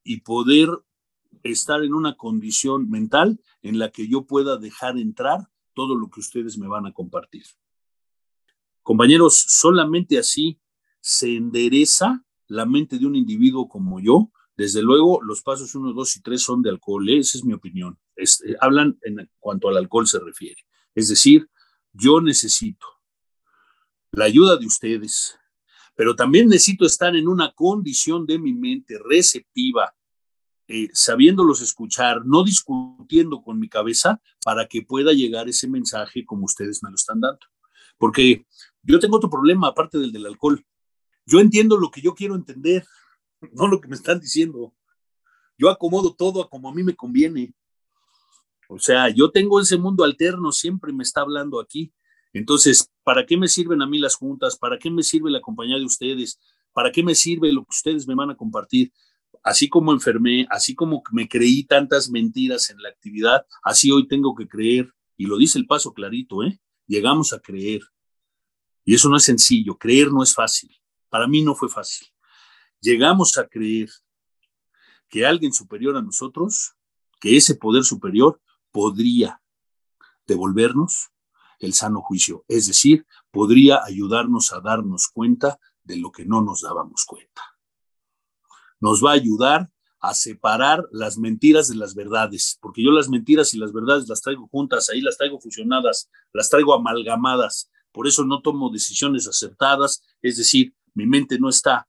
y poder estar en una condición mental en la que yo pueda dejar entrar todo lo que ustedes me van a compartir. Compañeros, solamente así se endereza la mente de un individuo como yo desde luego, los pasos 1, 2 y 3 son de alcohol, ¿eh? esa es mi opinión. Eh, hablan en cuanto al alcohol se refiere. Es decir, yo necesito la ayuda de ustedes, pero también necesito estar en una condición de mi mente receptiva, eh, sabiéndolos escuchar, no discutiendo con mi cabeza para que pueda llegar ese mensaje como ustedes me lo están dando. Porque yo tengo otro problema aparte del del alcohol. Yo entiendo lo que yo quiero entender, no lo que me están diciendo. Yo acomodo todo como a mí me conviene. O sea, yo tengo ese mundo alterno, siempre me está hablando aquí. Entonces, ¿para qué me sirven a mí las juntas? ¿Para qué me sirve la compañía de ustedes? ¿Para qué me sirve lo que ustedes me van a compartir? Así como enfermé, así como me creí tantas mentiras en la actividad, así hoy tengo que creer. Y lo dice el paso clarito, ¿eh? Llegamos a creer. Y eso no es sencillo, creer no es fácil. Para mí no fue fácil llegamos a creer que alguien superior a nosotros, que ese poder superior podría devolvernos el sano juicio, es decir, podría ayudarnos a darnos cuenta de lo que no nos dábamos cuenta. Nos va a ayudar a separar las mentiras de las verdades, porque yo las mentiras y las verdades las traigo juntas, ahí las traigo fusionadas, las traigo amalgamadas, por eso no tomo decisiones acertadas, es decir, mi mente no está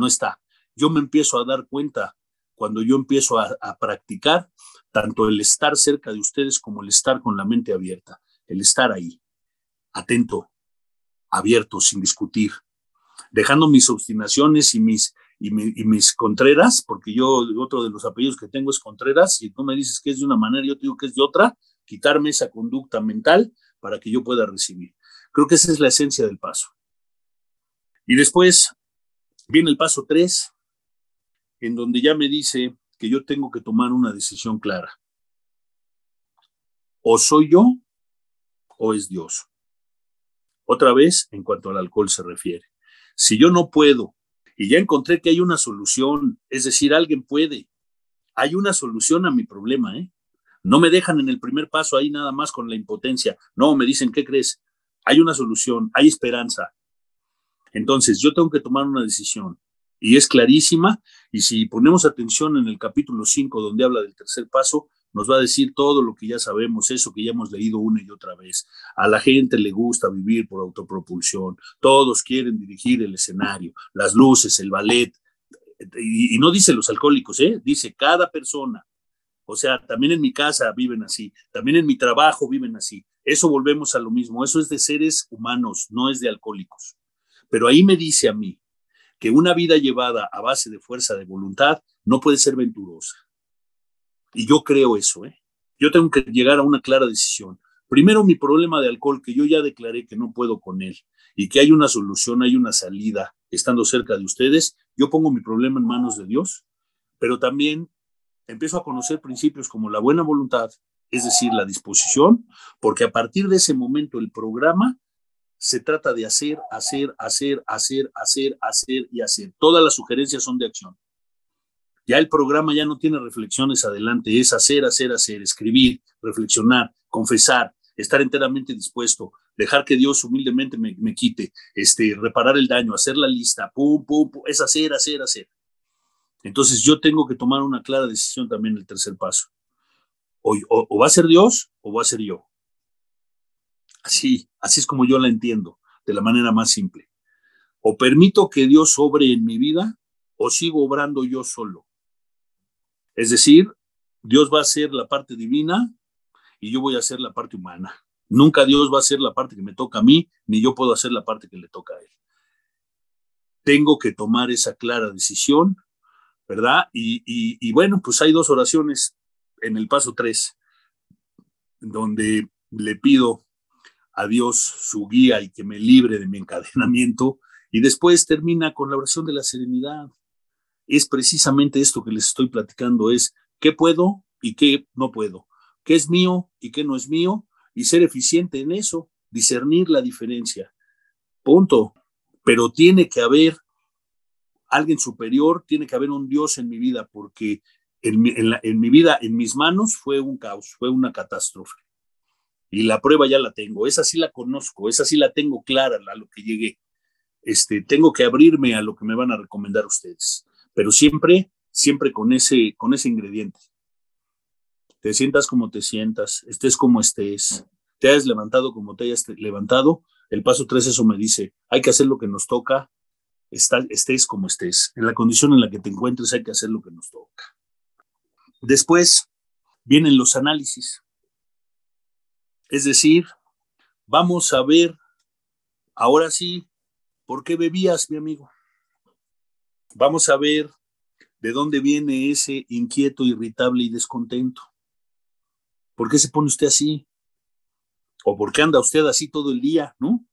no está. Yo me empiezo a dar cuenta cuando yo empiezo a, practicar tanto el estar cerca de ustedes como el estar con la mente abierta, el estar ahí, atento, abierto, sin discutir, dejando mis obstinaciones y mis, y, mis contreras, porque yo otro de los apellidos que tengo es Contreras, y tú me dices que es de una manera, yo digo que es de otra, quitarme esa conducta mental para que yo pueda recibir. Creo que esa es la esencia del paso. Y después, Viene el paso 3, en donde ya me dice que yo tengo que tomar una decisión clara. O soy yo o es Dios. Otra vez, en cuanto al alcohol se refiere. Si yo no puedo, y ya encontré que hay una solución, es decir, alguien puede, hay una solución a mi problema, ¿eh? No me dejan en el primer paso ahí nada más con la impotencia. No, me dicen, ¿qué crees? Hay una solución, hay esperanza. Entonces, yo tengo que tomar una decisión y es clarísima y si ponemos atención en el capítulo 5 donde habla del tercer paso, nos va a decir todo lo que ya sabemos, eso que ya hemos leído una y otra vez. A la gente le gusta vivir por autopropulsión, todos quieren dirigir el escenario, las luces, el ballet, y, no dice los alcohólicos, ¿eh? dice cada persona. O sea, también en mi casa viven así, también en mi trabajo viven así. Eso volvemos a lo mismo, eso es de seres humanos, no es de alcohólicos. Pero ahí me dice a mí que una vida llevada a base de fuerza de voluntad no puede ser venturosa. Y yo creo eso, ¿eh? Yo tengo que llegar a una clara decisión. Primero mi problema de alcohol, que yo ya declaré que no puedo con él y que hay una solución, hay una salida estando cerca de ustedes, yo pongo mi problema en manos de Dios, pero también empiezo a conocer principios como la buena voluntad, es decir, la disposición, porque a partir de ese momento el programa se trata de hacer, hacer, hacer, hacer, hacer, hacer y hacer. Todas las sugerencias son de acción. Ya el programa ya no tiene reflexiones adelante, es hacer, hacer, hacer, escribir, reflexionar, confesar, estar enteramente dispuesto, dejar que Dios humildemente me, quite, este, reparar el daño, hacer la lista, pum, pum, pum, es hacer, hacer, hacer. Entonces yo tengo que tomar una clara decisión también el tercer paso. O, o, va a ser Dios o va a ser yo. Así, así es como yo la entiendo, de la manera más simple. O permito que Dios obre en mi vida o sigo obrando yo solo. Es decir, Dios va a ser la parte divina y yo voy a hacer la parte humana. Nunca Dios va a hacer la parte que me toca a mí, ni yo puedo hacer la parte que le toca a Él. Tengo que tomar esa clara decisión, ¿verdad? Y, bueno, pues hay dos oraciones en el paso tres, donde le pido a Dios su guía y que me libre de mi encadenamiento, y después termina con la oración de la serenidad. Es precisamente esto que les estoy platicando, es qué puedo y qué no puedo qué es mío y qué no es mío, y ser eficiente en eso, discernir la diferencia. Punto. Pero tiene que haber alguien superior, tiene que haber un Dios en mi vida, porque en mi, en, mi vida, en mis manos, fue un caos, fue una catástrofe. Y la prueba ya la tengo, esa sí la conozco, esa sí la tengo clara a lo que llegué. Este, tengo que abrirme a lo que me van a recomendar ustedes, pero siempre, siempre con ese, con ese ingrediente te sientas como te sientas, estés como estés, te hayas levantado como te hayas levantado, el paso tres eso me dice, hay que hacer lo que nos toca, estés como estés, en la condición en la que te encuentres hay que hacer lo que nos toca. Después vienen los análisis, es decir, vamos a ver, ahora sí, ¿por qué bebías, mi amigo? Vamos a ver de dónde viene ese inquieto, irritable y descontento. ¿Por qué se pone usted así? ¿O por qué anda usted así todo el día, no?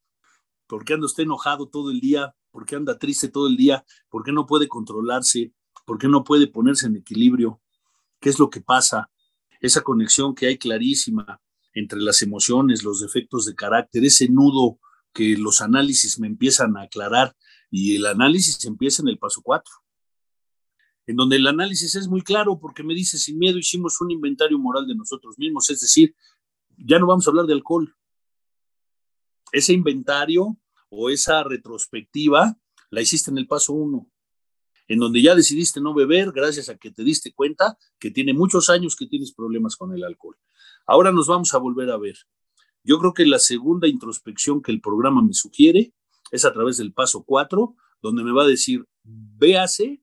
¿Por qué anda usted enojado todo el día? ¿Por qué anda triste todo el día? ¿Por qué no puede controlarse? ¿Por qué no puede ponerse en equilibrio? ¿Qué es lo que pasa? Esa conexión que hay clarísima entre las emociones, los defectos de carácter, ese nudo que los análisis me empiezan a aclarar y el análisis empieza en el paso cuatro en donde el análisis es muy claro porque me dice, sin miedo hicimos un inventario moral de nosotros mismos, es decir, ya no vamos a hablar de alcohol. Ese inventario o esa retrospectiva la hiciste en el paso uno, en donde ya decidiste no beber gracias a que te diste cuenta que tiene muchos años que tienes problemas con el alcohol. Ahora nos vamos a volver a ver. Yo creo que la segunda introspección que el programa me sugiere es a través del paso cuatro, donde me va a decir, véase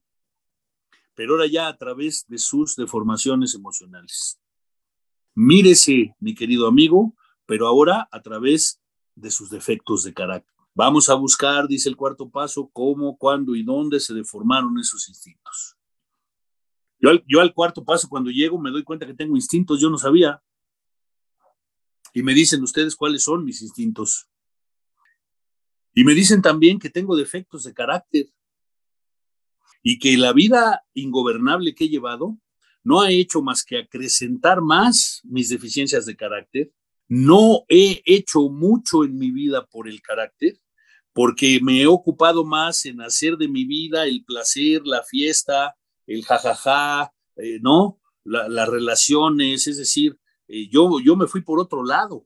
pero ahora ya a través de sus deformaciones emocionales. Mírese, mi querido amigo, pero ahora a través de sus defectos de carácter. Vamos a buscar, dice el cuarto paso, cómo, cuándo y dónde se deformaron esos instintos. Yo al, yo al cuarto paso, cuando llego, me doy cuenta que tengo instintos, yo no sabía. Y me dicen ustedes cuáles son mis instintos. Y me dicen también que tengo defectos de carácter y que la vida ingobernable que he llevado no ha hecho más que acrecentar más mis deficiencias de carácter. No he hecho mucho en mi vida por el carácter, porque me he ocupado más en hacer de mi vida el placer, la fiesta, el jajaja, eh, ¿no? las relaciones, es decir, eh, yo, yo me fui por otro lado.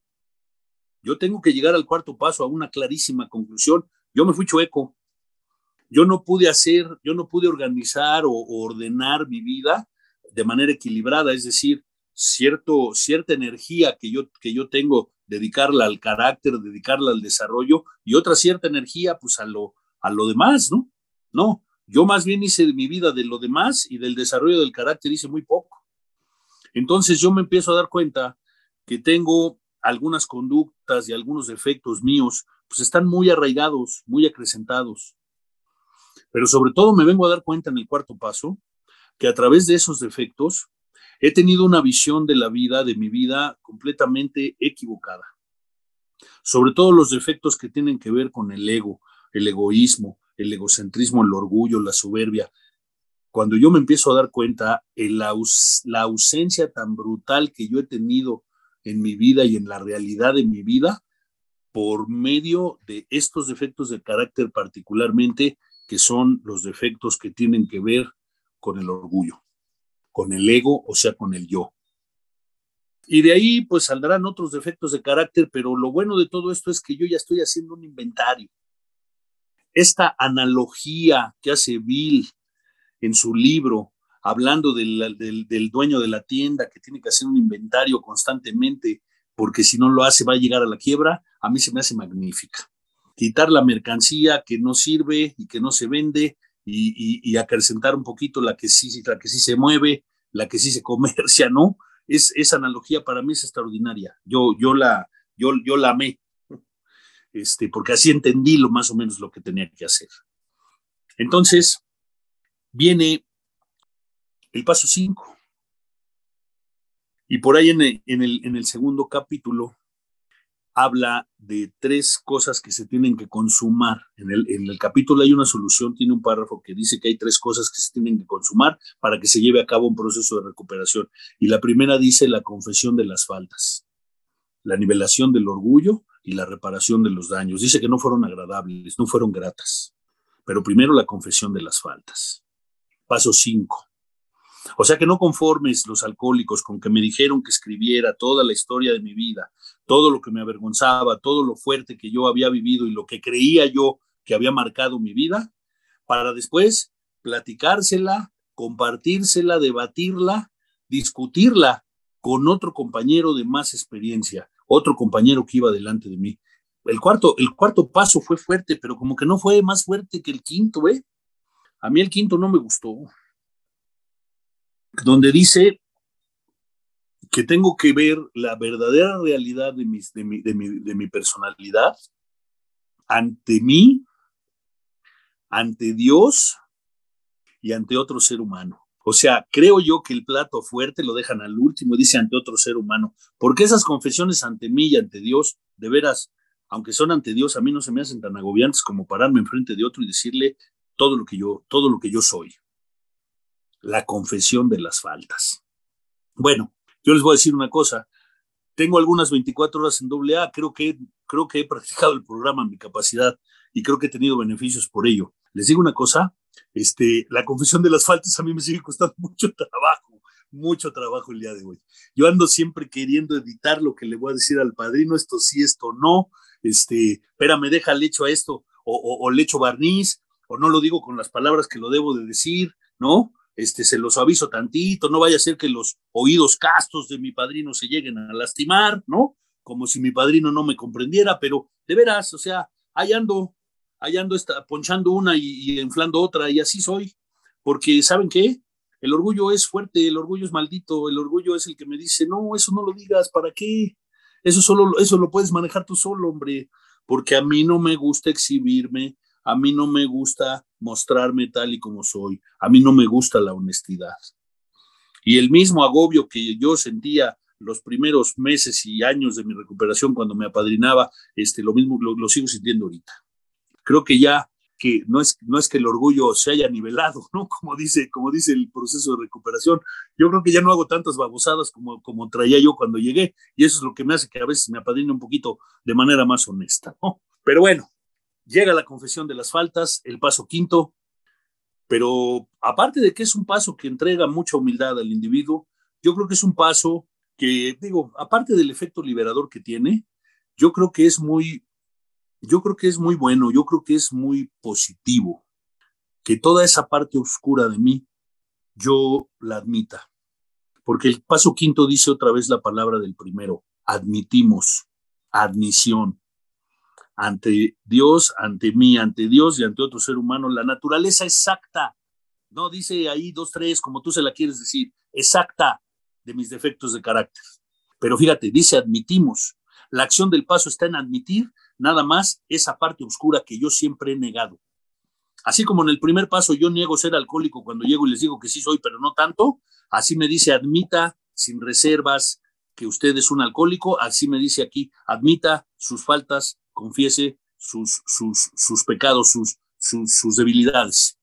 Yo tengo que llegar al cuarto paso a una clarísima conclusión. Yo me fui chueco yo no pude hacer, yo no pude organizar o, ordenar mi vida de manera equilibrada, es decir, cierto, cierta energía que yo, que yo tengo, dedicarla al carácter, dedicarla al desarrollo y otra cierta energía pues a lo, a lo demás, ¿no? No, yo más bien hice mi vida de lo demás y del desarrollo del carácter hice muy poco. Entonces yo me empiezo a dar cuenta que tengo algunas conductas y algunos defectos míos, pues están muy arraigados, muy acrecentados. Pero sobre todo me vengo a dar cuenta en el cuarto paso que a través de esos defectos He tenido una visión de la vida, de mi vida, completamente equivocada. Sobre todo los defectos que tienen que ver con el ego, el egoísmo, el egocentrismo, el orgullo, la soberbia. Cuando yo me empiezo a dar cuenta, la, la ausencia tan brutal que yo he tenido en mi vida y en la realidad de mi vida, por medio de estos defectos de carácter particularmente, que son los defectos que tienen que ver con el orgullo, con el ego, o sea, con el yo. Y de ahí pues saldrán otros defectos de carácter, pero lo bueno de todo esto es que yo ya estoy haciendo un inventario. Esta analogía que hace Bill en su libro, hablando del, del, dueño de la tienda que tiene que hacer un inventario constantemente, porque si no lo hace va a llegar a la quiebra, a mí se me hace magnífica. Quitar la mercancía que no sirve y que no se vende y, acrecentar un poquito la que, sí, la que sí se mueve, la que sí se comercia, ¿no? Es, esa analogía para mí es extraordinaria. Yo, yo, la, yo, yo la amé, este, porque así entendí lo más o menos lo que tenía que hacer. Entonces, viene el paso 5. Y por ahí en el, en el, en el segundo capítulo habla de tres cosas que se tienen que consumar. En el, en el, capítulo hay una solución, tiene un párrafo que dice que hay tres cosas que se tienen que consumar para que se lleve a cabo un proceso de recuperación. Y la primera dice la confesión de las faltas, la nivelación del orgullo y la reparación de los daños. Dice que no fueron agradables, no fueron gratas, pero primero la confesión de las faltas. Paso 5 o sea que no conformes los alcohólicos con que me dijeron que escribiera toda la historia de mi vida, todo lo que me avergonzaba, todo lo fuerte que yo había vivido y lo que creía yo que había marcado mi vida, para después platicársela, compartírsela, debatirla, discutirla con otro compañero de más experiencia, otro compañero que iba delante de mí. El cuarto, el cuarto paso fue fuerte, pero como que no fue más fuerte que el quinto, ¿eh? A mí el quinto no me gustó donde dice que tengo que ver la verdadera realidad de, mi, mi personalidad ante mí, ante Dios y ante otro ser humano. O sea, creo yo que el plato fuerte lo dejan al último, dice ante otro ser humano, porque esas confesiones ante mí y ante Dios, de veras, aunque son ante Dios, a mí no se me hacen tan agobiantes como pararme enfrente de otro y decirle todo lo que yo, todo lo que yo soy la confesión de las faltas. Bueno, yo les voy a decir una cosa. Tengo algunas 24 horas en doble A, creo que, creo que he practicado el programa en mi capacidad y creo que he tenido beneficios por ello. Les digo una cosa, este, la confesión de las faltas a mí me sigue costando mucho trabajo, mucho trabajo el día de hoy. Yo ando siempre queriendo editar lo que le voy a decir al padrino, esto sí, esto no, este, espérame, deja el hecho a esto, o, o, o le echo barniz, o no lo digo con las palabras que lo debo de decir, ¿no? este, se los aviso tantito, no vaya a ser que los oídos castos de mi padrino se lleguen a lastimar, ¿no? Como si mi padrino no me comprendiera, pero de veras, o sea, ahí ando, ahí ando ponchando una y, y inflando otra, y así soy, porque ¿saben qué? El orgullo es fuerte, el orgullo es maldito, el orgullo es el que me dice, no, eso no lo digas, ¿para qué? Eso solo, eso lo puedes manejar tú solo, hombre, porque a mí no me gusta exhibirme, a mí no me gusta mostrarme tal y como soy, a mí no me gusta la honestidad. Y el mismo agobio que yo sentía los primeros meses y años de mi recuperación cuando me apadrinaba, este, lo mismo lo, sigo sintiendo ahorita. Creo que ya que no es, no es que el orgullo se haya nivelado, ¿no? Como dice, como dice el proceso de recuperación. Yo creo que ya no hago tantas babosadas como, como traía yo cuando llegué, y eso es lo que me hace que a veces me apadrine un poquito de manera más honesta. Pero bueno, Llega la confesión de las faltas, el paso quinto, pero aparte de que es un paso que entrega mucha humildad al individuo, yo creo que es un paso que, digo, aparte del efecto liberador que tiene, yo creo que es muy, yo creo que es muy bueno, yo creo que es muy positivo, que toda esa parte oscura de mí, yo la admita. Porque el paso quinto dice otra vez la palabra del primero, admitimos, admisión ante Dios, ante mí, ante Dios y ante otro ser humano, la naturaleza exacta, no dice ahí dos, tres, como tú se la quieres decir, exacta de mis defectos de carácter. Pero fíjate, dice admitimos. La acción del paso está en admitir nada más esa parte oscura que yo siempre he negado. Así como en el primer paso yo niego ser alcohólico cuando llego y les digo que sí soy, pero no tanto, así me dice admita sin reservas que usted es un alcohólico, así me dice aquí, admita sus faltas, confiese sus, sus, sus pecados, sus, sus, debilidades.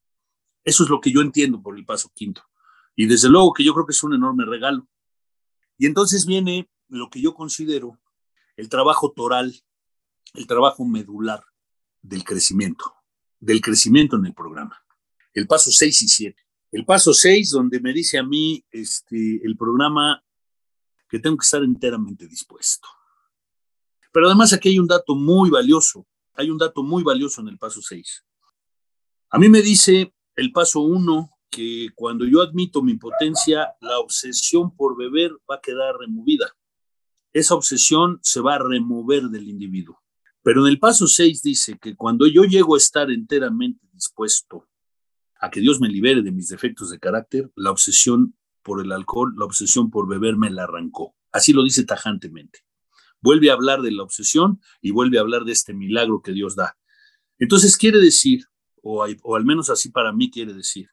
Eso es lo que yo entiendo por el paso quinto. Y desde luego que yo creo que es un enorme regalo. Y entonces viene lo que yo considero el trabajo toral, el trabajo medular del crecimiento, del crecimiento en el programa. El paso 6 y 7. El paso 6, donde me dice a mí este, el programa que tengo que estar enteramente dispuesto. Pero además aquí hay un dato muy valioso, hay un dato muy valioso en el paso 6. A mí me dice el paso 1 que cuando yo admito mi impotencia, la obsesión por beber va a quedar removida. Esa obsesión se va a remover del individuo. Pero en el paso 6 dice que cuando yo llego a estar enteramente dispuesto a que Dios me libere de mis defectos de carácter, la obsesión por el alcohol, la obsesión por beber me la arrancó. Así lo dice tajantemente. Vuelve a hablar de la obsesión y vuelve a hablar de este milagro que Dios da. Entonces quiere decir, o, al menos así para mí quiere decir,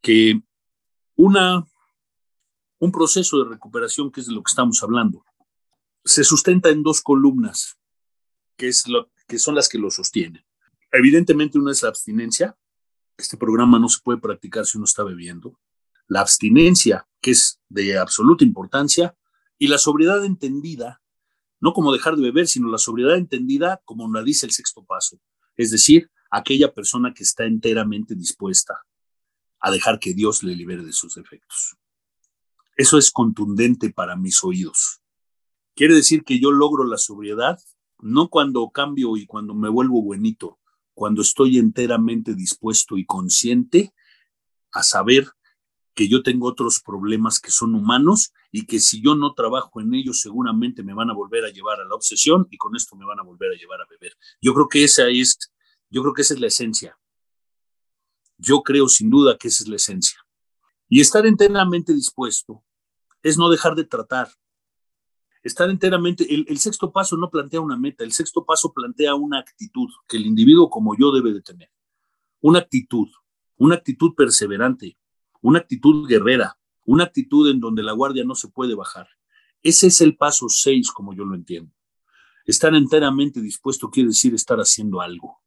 que una, un proceso de recuperación, que es de lo que estamos hablando, se sustenta en dos columnas, que, es lo, que son las que lo sostienen. Evidentemente una es la abstinencia. Este programa no se puede practicar si uno está bebiendo. La abstinencia, que es de absoluta importancia, y la sobriedad entendida, no como dejar de beber, sino la sobriedad entendida como la dice el sexto paso, es decir, aquella persona que está enteramente dispuesta a dejar que Dios le libere de sus defectos. Eso es contundente para mis oídos. Quiere decir que yo logro la sobriedad no cuando cambio y cuando me vuelvo buenito, cuando estoy enteramente dispuesto y consciente a saber que yo tengo otros problemas que son humanos y que si yo no trabajo en ellos seguramente me van a volver a llevar a la obsesión y con esto me van a volver a llevar a beber. Yo creo que esa es, yo creo que esa es la esencia. Yo creo sin duda que esa es la esencia. Y estar enteramente dispuesto es no dejar de tratar. Estar enteramente, el, sexto paso no plantea una meta, el sexto paso plantea una actitud que el individuo como yo debe de tener. Una actitud, una actitud perseverante, una actitud guerrera, una actitud en donde la guardia no se puede bajar. Ese es el paso seis, como yo lo entiendo. Estar enteramente dispuesto quiere decir estar haciendo algo.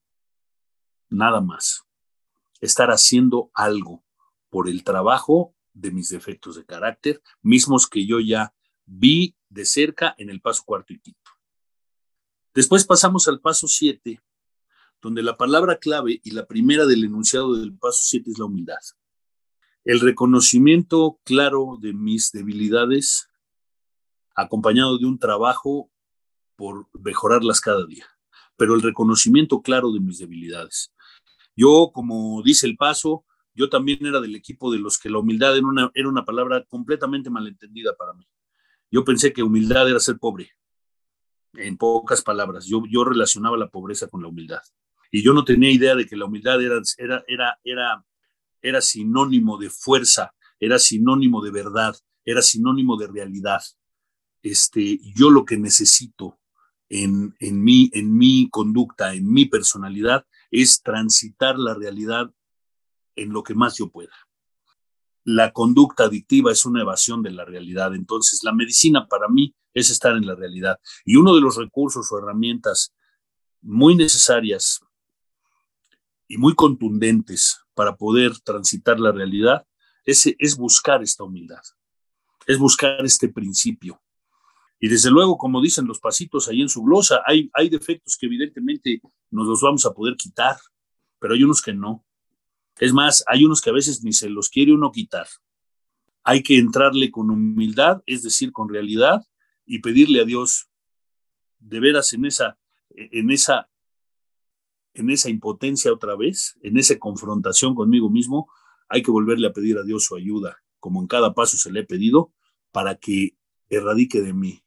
Nada más estar haciendo algo por el trabajo de mis defectos de carácter, mismos que yo ya vi de cerca en el paso cuarto y quinto. Después pasamos al paso siete, donde la palabra clave y la primera del enunciado del paso siete es la humildad. El reconocimiento claro de mis debilidades, acompañado de un trabajo por mejorarlas cada día, pero el reconocimiento claro de mis debilidades. Yo, como dice el paso, yo también era del equipo de los que la humildad era una, era una palabra completamente malentendida para mí. Yo pensé que humildad era ser pobre, en pocas palabras. Yo, yo relacionaba la pobreza con la humildad. Y yo no tenía idea de que la humildad era, era, era, era, era sinónimo de fuerza, era sinónimo de verdad, era sinónimo de realidad. Este, yo lo que necesito en, en, mi, en mi conducta, en mi personalidad, es transitar la realidad en lo que más yo pueda. La conducta adictiva es una evasión de la realidad, entonces la medicina para mí es estar en la realidad. Y uno de los recursos o herramientas muy necesarias y muy contundentes para poder transitar la realidad es, es buscar esta humildad, es buscar este principio, y desde luego, como dicen los pasitos ahí en su glosa, hay, hay defectos que evidentemente nos los vamos a poder quitar, pero hay unos que no. Es más, hay unos que a veces ni se los quiere uno quitar. Hay que entrarle con humildad, es decir, con realidad, y pedirle a Dios, de veras en esa, en esa, en esa impotencia otra vez, en esa confrontación conmigo mismo, hay que volverle a pedir a Dios su ayuda, como en cada paso se le he pedido, para que erradique de mí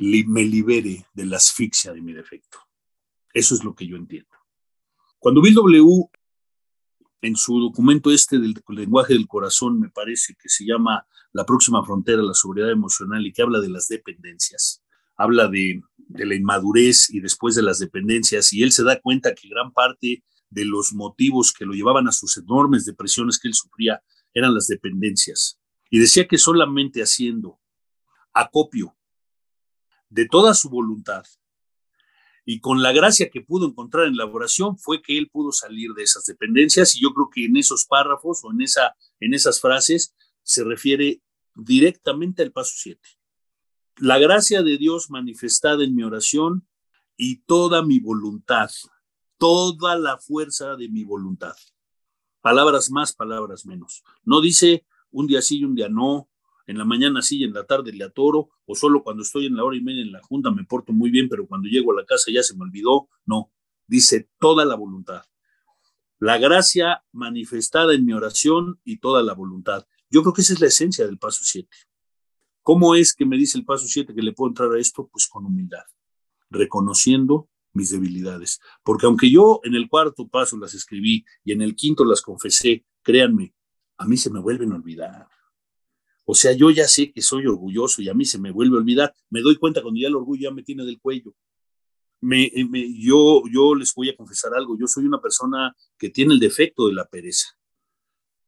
me libere de la asfixia de mi defecto. Eso es lo que yo entiendo. Cuando Bill W. en su documento este del lenguaje del corazón, me parece que se llama La próxima frontera, la sobriedad emocional, y que habla de las dependencias, habla de, de la inmadurez y después de las dependencias, y él se da cuenta que gran parte de los motivos que lo llevaban a sus enormes depresiones que él sufría eran las dependencias. Y decía que solamente haciendo acopio de toda su voluntad y con la gracia que pudo encontrar en la oración fue que él pudo salir de esas dependencias y yo creo que en esos párrafos o en, esa, en esas frases se refiere directamente al paso 7. La gracia de Dios manifestada en mi oración y toda mi voluntad, toda la fuerza de mi voluntad. Palabras más, palabras menos. No dice un día sí y un día no, en la mañana sí y en la tarde le atoro, o solo cuando estoy en la hora y media en la junta me porto muy bien, pero cuando llego a la casa ya se me olvidó. No, dice toda la voluntad. La gracia manifestada en mi oración y toda la voluntad. Yo creo que esa es la esencia del paso 7. ¿Cómo es que me dice el paso 7 que le puedo entrar a esto? Pues con humildad, reconociendo mis debilidades. Porque aunque yo en el cuarto paso las escribí y en el quinto las confesé, créanme, a mí se me vuelven a olvidar. O sea, yo ya sé que soy orgulloso y a mí se me vuelve a olvidar. Me doy cuenta cuando ya el orgullo ya me tiene del cuello. Me, yo, yo les voy a confesar algo. Yo soy una persona que tiene el defecto de la pereza.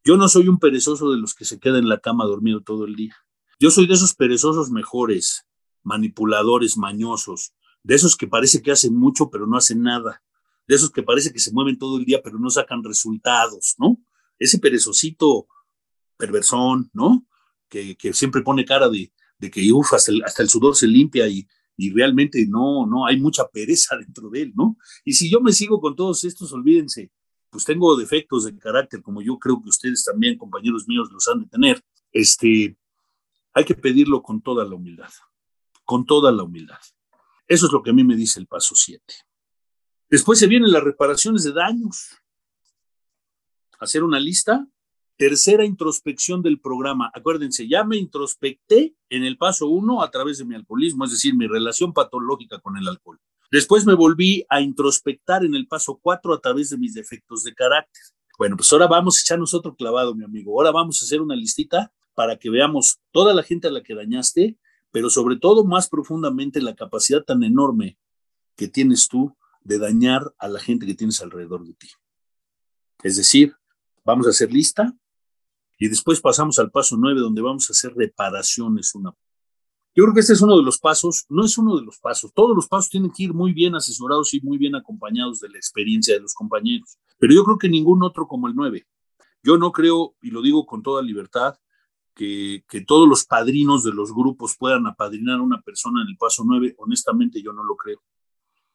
Yo no soy un perezoso de los que se queda en la cama dormido todo el día. Yo soy de esos perezosos mejores, manipuladores, mañosos, de esos que parece que hacen mucho pero no hacen nada, de esos que parece que se mueven todo el día pero no sacan resultados, ¿no? Ese perezosito perversón, ¿no? Que, siempre pone cara de, que uf, hasta el, hasta el sudor se limpia y, y realmente no, no, hay mucha pereza dentro de él, ¿no? Y si yo me sigo con todos estos, olvídense, pues tengo defectos de carácter, como yo creo que ustedes también, compañeros míos, los han de tener. Este, hay que pedirlo con toda la humildad, con toda la humildad. Eso es lo que a mí me dice el paso 7. Después se vienen las reparaciones de daños. Hacer una lista. Tercera introspección del programa. Acuérdense, ya me introspecté en el paso 1 a través de mi alcoholismo, es decir, mi relación patológica con el alcohol. Después me volví a introspectar en el paso 4 a través de mis defectos de carácter. Bueno, pues ahora vamos a echarnos otro clavado, mi amigo. Ahora vamos a hacer una listita para que veamos toda la gente a la que dañaste, pero sobre todo más profundamente la capacidad tan enorme que tienes tú de dañar a la gente que tienes alrededor de ti. Es decir, vamos a hacer lista y después pasamos al paso nueve donde vamos a hacer reparaciones una. Yo creo que este es uno de los pasos, no es uno de los pasos, todos los pasos tienen que ir muy bien asesorados y muy bien acompañados de la experiencia de los compañeros, pero yo creo que ningún otro como el nueve. Yo no creo, y lo digo con toda libertad, que, todos los padrinos de los grupos puedan apadrinar a una persona en el paso 9, honestamente yo no lo creo.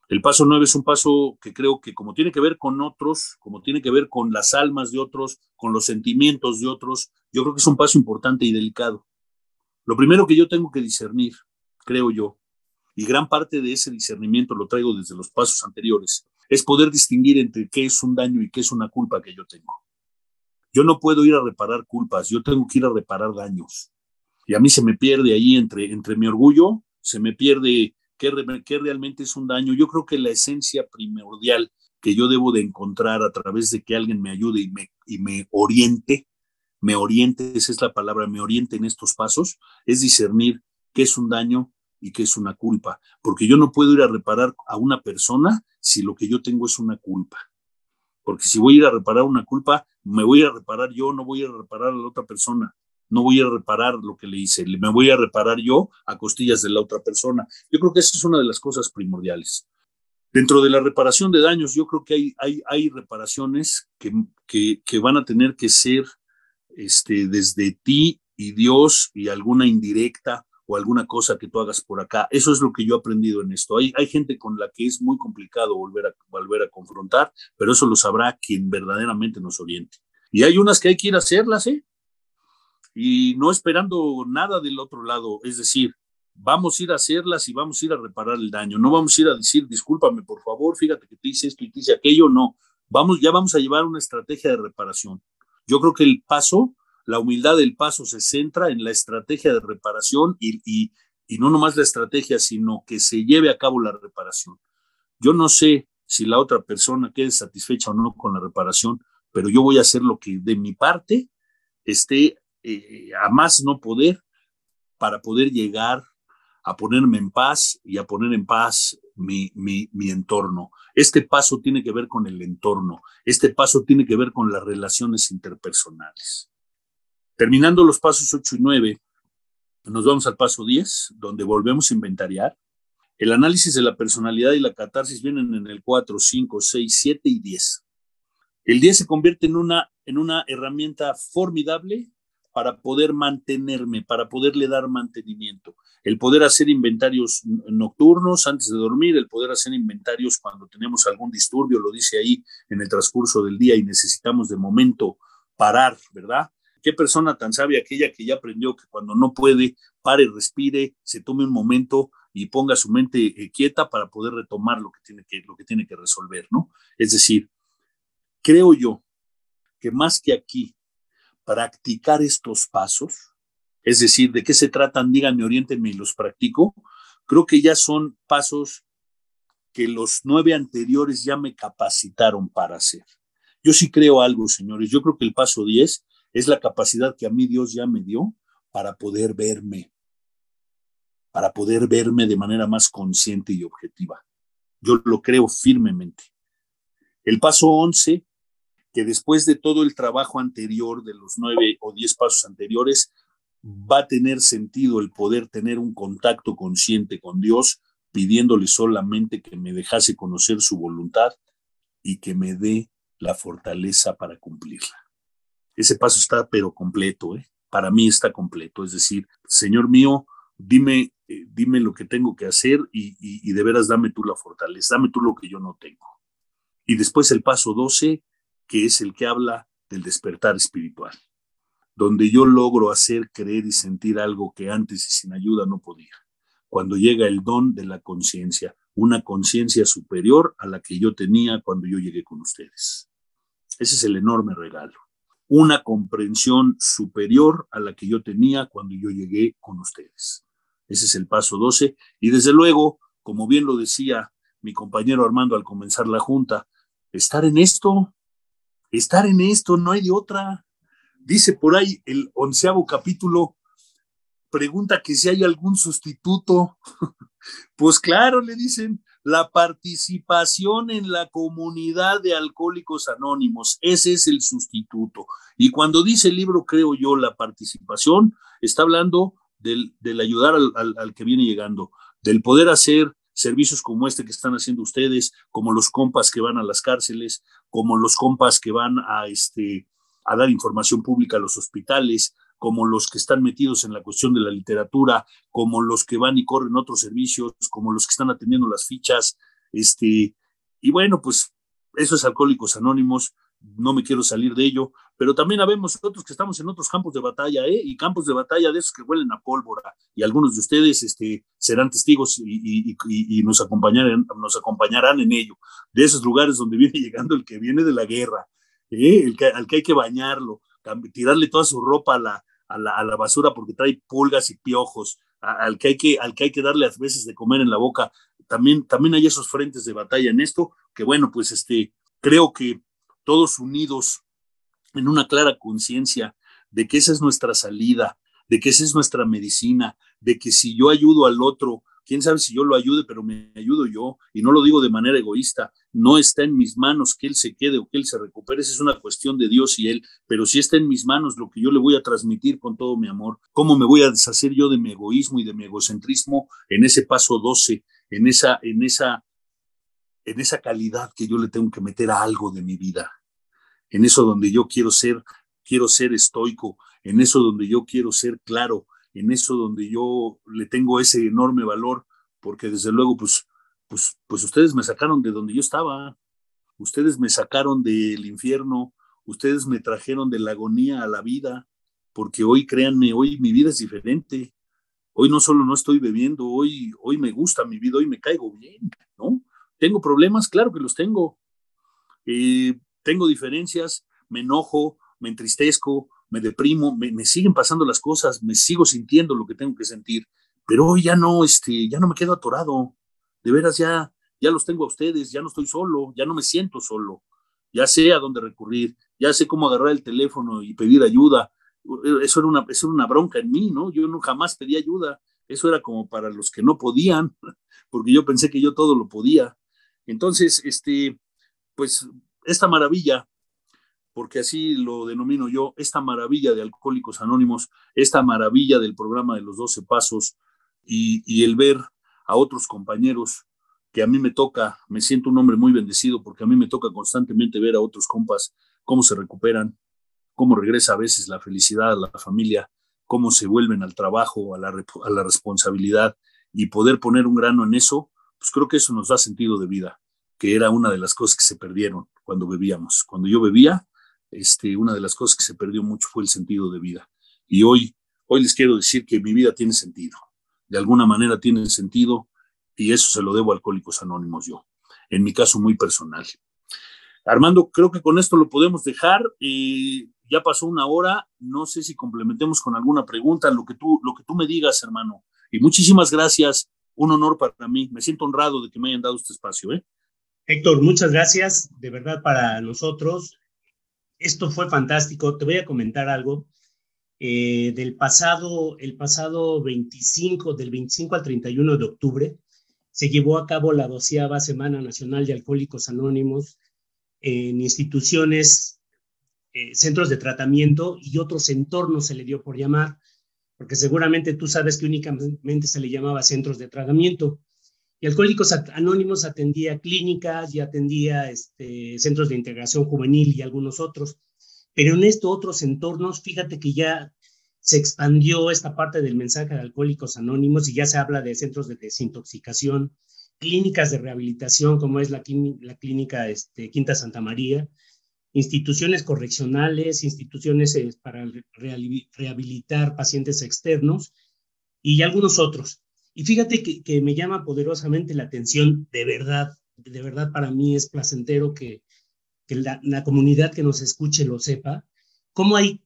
El paso 9 es un paso que creo que como tiene que ver con otros, como tiene que ver con las almas de otros, con los sentimientos de otros, yo creo que es un paso importante y delicado. Lo primero que yo tengo que discernir, creo yo, y gran parte de ese discernimiento lo traigo desde los pasos anteriores, es poder distinguir entre qué es un daño y qué es una culpa que yo tengo. Yo no puedo ir a reparar culpas, yo tengo que ir a reparar daños. Y a mí se me pierde ahí entre, entre mi orgullo, se me pierde qué, qué realmente es un daño. Yo creo que la esencia primordial que yo debo de encontrar a través de que alguien me ayude y me, y me oriente, me oriente, esa es la palabra, me oriente en estos pasos, es discernir qué es un daño y qué es una culpa. Porque yo no puedo ir a reparar a una persona si lo que yo tengo es una culpa porque si voy a ir a reparar una culpa, me voy a reparar yo, no voy a reparar a la otra persona, no voy a reparar lo que le hice, me voy a reparar yo a costillas de la otra persona. Yo creo que esa es una de las cosas primordiales. Dentro de la reparación de daños, yo creo que hay, hay, reparaciones que, que, que, van a tener que ser este, desde ti y Dios y alguna indirecta o alguna cosa que tú hagas por acá. Eso es lo que yo he aprendido en esto. Hay, hay gente con la que es muy complicado volver a, volver a confrontar, pero eso lo sabrá quien verdaderamente nos oriente. Y hay unas que hay que ir a hacerlas, ¿eh? Y no esperando nada del otro lado, es decir, vamos a ir a hacerlas y vamos a ir a reparar el daño. No vamos a ir a decir, discúlpame, por favor, fíjate que te hice esto y te hice aquello. No, vamos, ya vamos a llevar una estrategia de reparación. Yo creo que el paso la humildad del paso se centra en la estrategia de reparación y, y, no nomás la estrategia, sino que se lleve a cabo la reparación. Yo no sé si la otra persona quede satisfecha o no con la reparación, pero yo voy a hacer lo que de mi parte esté eh, a más no poder para poder llegar a ponerme en paz y a poner en paz mi, mi, mi, entorno. Este paso tiene que ver con el entorno. Este paso tiene que ver con las relaciones interpersonales. Terminando los pasos 8 y 9, nos vamos al paso 10, donde volvemos a inventariar. El análisis de la personalidad y la catarsis vienen en el 4, 5, 6, 7 y 10. El 10 se convierte en una, en una herramienta formidable para poder mantenerme, para poderle dar mantenimiento. El poder hacer inventarios nocturnos antes de dormir, el poder hacer inventarios cuando tenemos algún disturbio, lo dice ahí en el transcurso del día y necesitamos de momento parar, ¿verdad? Qué persona tan sabia aquella que ya aprendió que cuando no puede, pare, respire, se tome un momento y ponga su mente eh, quieta para poder retomar lo que tiene que, lo que, tiene que resolver, ¿no? Es decir, creo yo que más que aquí practicar estos pasos, es decir, de qué se tratan, díganme, orientenme y los practico, creo que ya son pasos que los nueve anteriores ya me capacitaron para hacer. Yo sí creo algo, señores, yo creo que el paso diez es la capacidad que a mí Dios ya me dio para poder verme, para poder verme de manera más consciente y objetiva. Yo lo creo firmemente. El paso once que después de todo el trabajo anterior, de los nueve o diez pasos anteriores, va a tener sentido el poder tener un contacto consciente con Dios, pidiéndole solamente que me dejase conocer su voluntad y que me dé la fortaleza para cumplirla. Ese paso está pero completo, ¿eh? para mí está completo, es decir, Señor mío, dime, eh, dime lo que tengo que hacer y, y, y de veras dame tú la fortaleza, dame tú lo que yo no tengo. Y después el paso 12, que es el que habla del despertar espiritual, donde yo logro hacer, creer y sentir algo que antes y sin ayuda no podía. Cuando llega el don de la conciencia, una conciencia superior a la que yo tenía cuando yo llegué con ustedes. Ese es el enorme regalo. Una comprensión superior a la que yo tenía cuando yo llegué con ustedes. Ese es el paso 12. Y desde luego, como bien lo decía mi compañero Armando al comenzar la junta, estar en esto, estar en esto, no hay de otra. Dice por ahí el onceavo capítulo, pregunta que si hay algún sustituto. pues claro, le dicen, la participación en la comunidad de alcohólicos anónimos, ese es el sustituto. Y cuando dice el libro, creo yo, la participación, está hablando del, del ayudar al, al, que viene llegando, del poder hacer servicios como este que están haciendo ustedes, como los compas que van a las cárceles, como los compas que van a, este, a dar información pública a los hospitales, como los que están metidos en la cuestión de la literatura, como los que van y corren otros servicios, como los que están atendiendo las fichas, este, y bueno, pues eso es Alcohólicos Anónimos, no me quiero salir de ello, pero también habemos otros que estamos en otros campos de batalla, ¿eh? Y campos de batalla de esos que huelen a pólvora, y algunos de ustedes este, serán testigos y, y, y, y nos, acompañarán, nos acompañarán en ello, de esos lugares donde viene llegando el que viene de la guerra, ¿eh? el que, al que hay que bañarlo, tirarle toda su ropa a la, a la, a la basura porque trae pulgas y piojos, al, que hay que, al que hay que darle a veces de comer en la boca, también, también hay esos frentes de batalla en esto, que bueno, pues este, creo que todos unidos en una clara conciencia de que esa es nuestra salida, de que esa es nuestra medicina, de que si yo ayudo al otro, quién sabe si yo lo ayude, pero me ayudo yo, y no lo digo de manera egoísta, no está en mis manos que él se quede o que él se recupere, esa es una cuestión de Dios y él, pero si está en mis manos lo que yo le voy a transmitir con todo mi amor, cómo me voy a deshacer yo de mi egoísmo y de mi egocentrismo en ese paso 12, en esa, en esa, en esa calidad que yo le tengo que meter a algo de mi vida en eso donde yo quiero ser, quiero ser estoico, en eso donde yo quiero ser claro, en eso donde yo le tengo ese enorme valor, porque desde luego, pues, pues, pues ustedes me sacaron de donde yo estaba, ustedes me sacaron del infierno, ustedes me trajeron de la agonía a la vida, porque hoy, créanme, hoy mi vida es diferente. Hoy no solo no estoy bebiendo, hoy, hoy me gusta mi vida, hoy me caigo bien, ¿no? ¿Tengo problemas? Claro que los tengo. Eh, tengo diferencias, me enojo, me entristezco, me deprimo, me, me, siguen pasando las cosas, me sigo sintiendo lo que tengo que sentir, pero hoy ya no, este, ya no me quedo atorado, de veras ya, ya los tengo a ustedes, ya no estoy solo, ya no me siento solo, ya sé a dónde recurrir, ya sé cómo agarrar el teléfono y pedir ayuda, eso era una, eso era una bronca en mí, ¿no? Yo no jamás pedí ayuda, Eso era como para los que no podían, porque yo pensé que yo todo lo podía. Entonces, este, pues esta maravilla, porque así lo denomino yo, esta maravilla de Alcohólicos Anónimos, esta maravilla del programa de los 12 Pasos y, el ver a otros compañeros que a mí me toca, me siento un hombre muy bendecido porque a mí me toca constantemente ver a otros compas cómo se recuperan, cómo regresa a veces la felicidad a la familia, cómo se vuelven al trabajo, a la responsabilidad y poder poner un grano en eso, pues creo que eso nos da sentido de vida, que era una de las cosas que se perdieron cuando bebíamos. Cuando yo bebía, este, una de las cosas que se perdió mucho fue el sentido de vida. Y hoy, hoy les quiero decir que mi vida tiene sentido. De alguna manera tiene sentido y eso se lo debo a Alcohólicos Anónimos yo, en mi caso muy personal. Armando, creo que con esto lo podemos dejar. y ya pasó una hora, no sé si complementemos con alguna pregunta, lo que tú, lo que tú me digas, hermano. Y muchísimas gracias, un honor para mí. Me siento honrado de que me hayan dado este espacio. ¿eh? Héctor, muchas gracias, de verdad para nosotros. Esto fue fantástico. Te voy a comentar algo. Eh, del pasado, el pasado 25, del 25 al 31 de octubre, se llevó a cabo la doceava Semana Nacional de Alcohólicos Anónimos en instituciones eh, centros de tratamiento y otros entornos se le dio por llamar, porque seguramente tú sabes que únicamente se le llamaba centros de tratamiento. Y Alcohólicos Anónimos atendía clínicas y atendía este, centros de integración juvenil y algunos otros. Pero en estos otros entornos, fíjate que ya se expandió esta parte del mensaje de Alcohólicos Anónimos y ya se habla de centros de desintoxicación, clínicas de rehabilitación, como es la, la clínica este, Quinta Santa María, instituciones correccionales, instituciones eh, para rehabilitar pacientes externos y algunos otros. Y fíjate que, me llama poderosamente la atención, de verdad, de verdad para mí es placentero que, la, comunidad que nos escuche lo sepa, cómo hay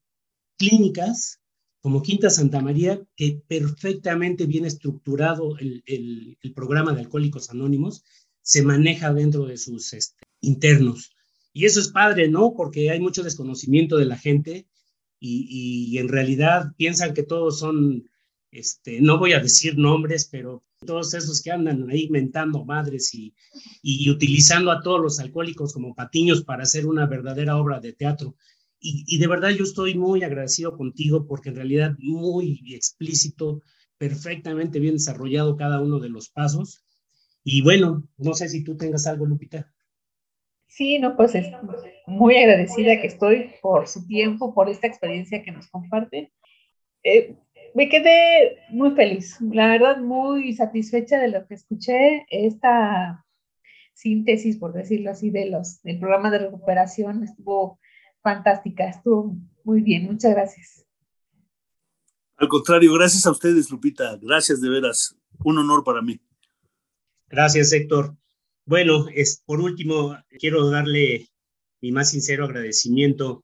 clínicas como Quinta Santa María, que perfectamente bien estructurado el, programa de Alcohólicos Anónimos, se maneja dentro de sus este, internos. Y eso es padre, ¿no? Porque hay mucho desconocimiento de la gente y, en realidad piensan que todos son, este, no voy a decir nombres, pero todos esos que andan ahí mentando madres y, y utilizando a todos los alcohólicos como patiños para hacer una verdadera obra de teatro. Y, de verdad yo estoy muy agradecido contigo porque en realidad muy explícito, perfectamente bien desarrollado cada uno de los pasos. Y bueno, no sé si tú tengas algo, Lupita. Sí, no, pues es muy agradecida que estoy por su tiempo, por esta experiencia que nos comparte. Eh, me quedé muy feliz, la verdad muy satisfecha de lo que escuché. Esta síntesis, por decirlo así, de los, del programa de recuperación estuvo fantástica, estuvo muy bien. Muchas gracias. Al contrario, gracias a ustedes, Lupita. Gracias de veras. Un honor para mí. Gracias, Héctor. Bueno, es, por último, quiero darle mi más sincero agradecimiento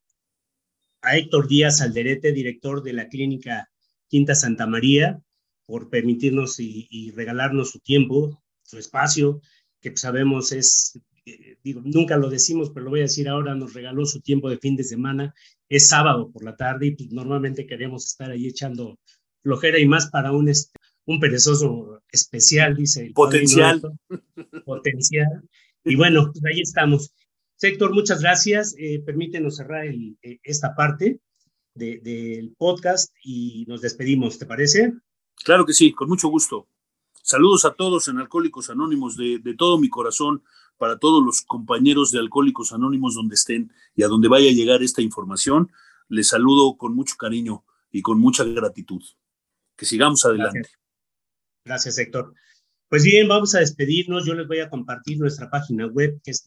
a Héctor Díaz Alderete, director de la clínica Quinta Santa María, por permitirnos y, regalarnos su tiempo, su espacio, que sabemos es, eh, digo, nunca lo decimos, pero lo voy a decir ahora, nos regaló su tiempo de fin de semana, es sábado por la tarde y pues, normalmente queremos estar ahí echando flojera y más para un, este, un perezoso especial, dice el Potencial. Potencial. Y bueno, pues ahí estamos. Sector, muchas gracias. Eh, permítenos cerrar eh, esta parte del podcast y nos despedimos, ¿te parece? Claro que sí, con mucho gusto. Saludos a todos en Alcohólicos Anónimos de, de todo mi corazón, para todos los compañeros de Alcohólicos Anónimos donde estén y a donde vaya a llegar esta información. Les saludo con mucho cariño y con mucha gratitud. Que sigamos adelante. Gracias, Héctor. Pues bien, vamos a despedirnos. Yo les voy a compartir nuestra página web que es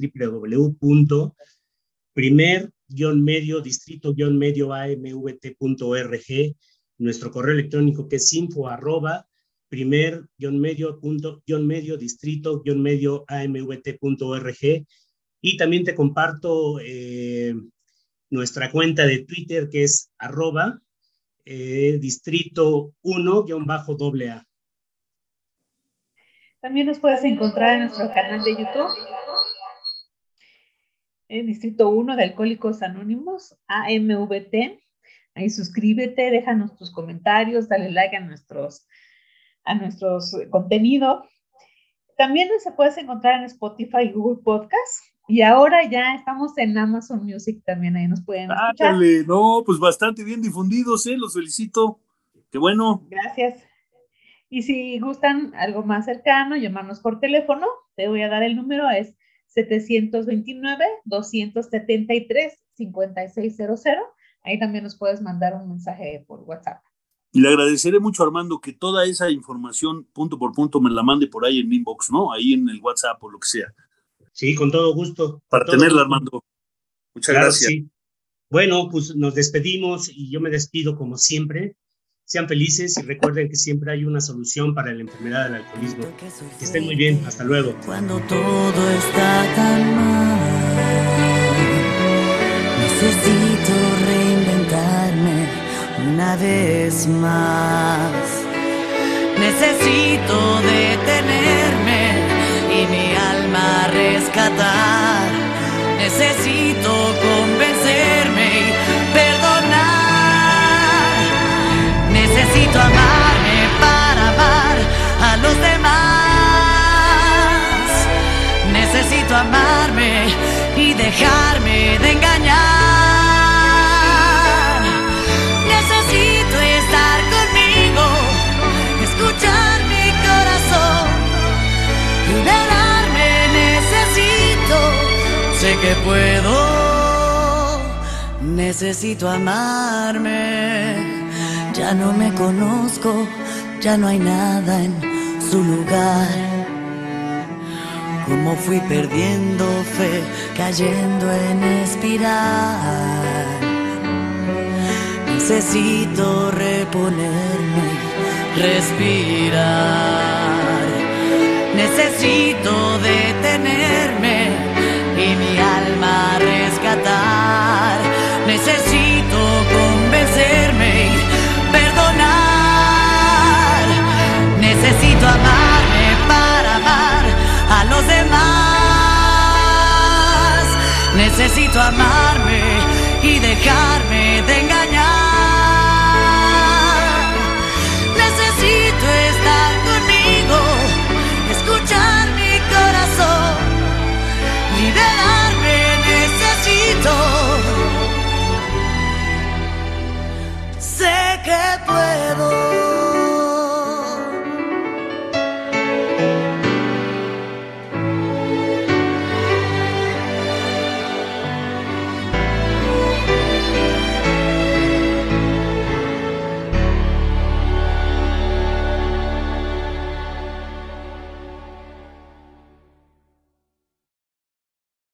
www.primer-medio distrito-medio amvt.org, nuestro correo electrónico que es info arroba primer-medio medio distrito medio amvt.org y también te comparto eh, nuestra cuenta de Twitter que es arroba eh, distrito 1-AA. También nos puedes encontrar en nuestro canal de YouTube, en Distrito 1 de Alcohólicos Anónimos, AMVT. Ahí suscríbete, déjanos tus comentarios, dale like a nuestros, a nuestro contenido. También se puedes encontrar en Spotify y Google Podcast. Y ahora ya estamos en Amazon Music también, ahí nos pueden escuchar. no, pues bastante bien difundidos, ¿eh? Los felicito. Qué bueno. Gracias. Y si gustan algo más cercano, llamarnos por teléfono, te voy a dar el número, es 729-273-5600. Ahí también nos puedes mandar un mensaje por WhatsApp. Y le agradeceré mucho, Armando, que toda esa información punto por punto me la mande por ahí en inbox, ¿no? Ahí en el WhatsApp o lo que sea. Sí, con todo gusto. Para tenerla, Armando. Muchas gracias. Bueno, pues nos despedimos y yo me despido como siempre sean felices y recuerden que siempre hay una solución para la enfermedad del alcoholismo. Que estén muy bien, hasta luego. Cuando todo está tan mal, necesito reinventarme una vez más. Necesito detenerme y mi alma rescatar. Necesito Necesito amarme y dejarme de engañar. Necesito estar conmigo, escuchar mi corazón, liberarme. Necesito, sé que puedo. Necesito amarme ya no me conozco, ya no hay nada en su lugar. Como fui perdiendo fe, cayendo en espiral. Necesito reponerme, respirar. Necesito detenerme y mi alma rescatar. Necesito convencerme Necesito amarme para amar los demás. Necesito amarme y dejarme de engañar.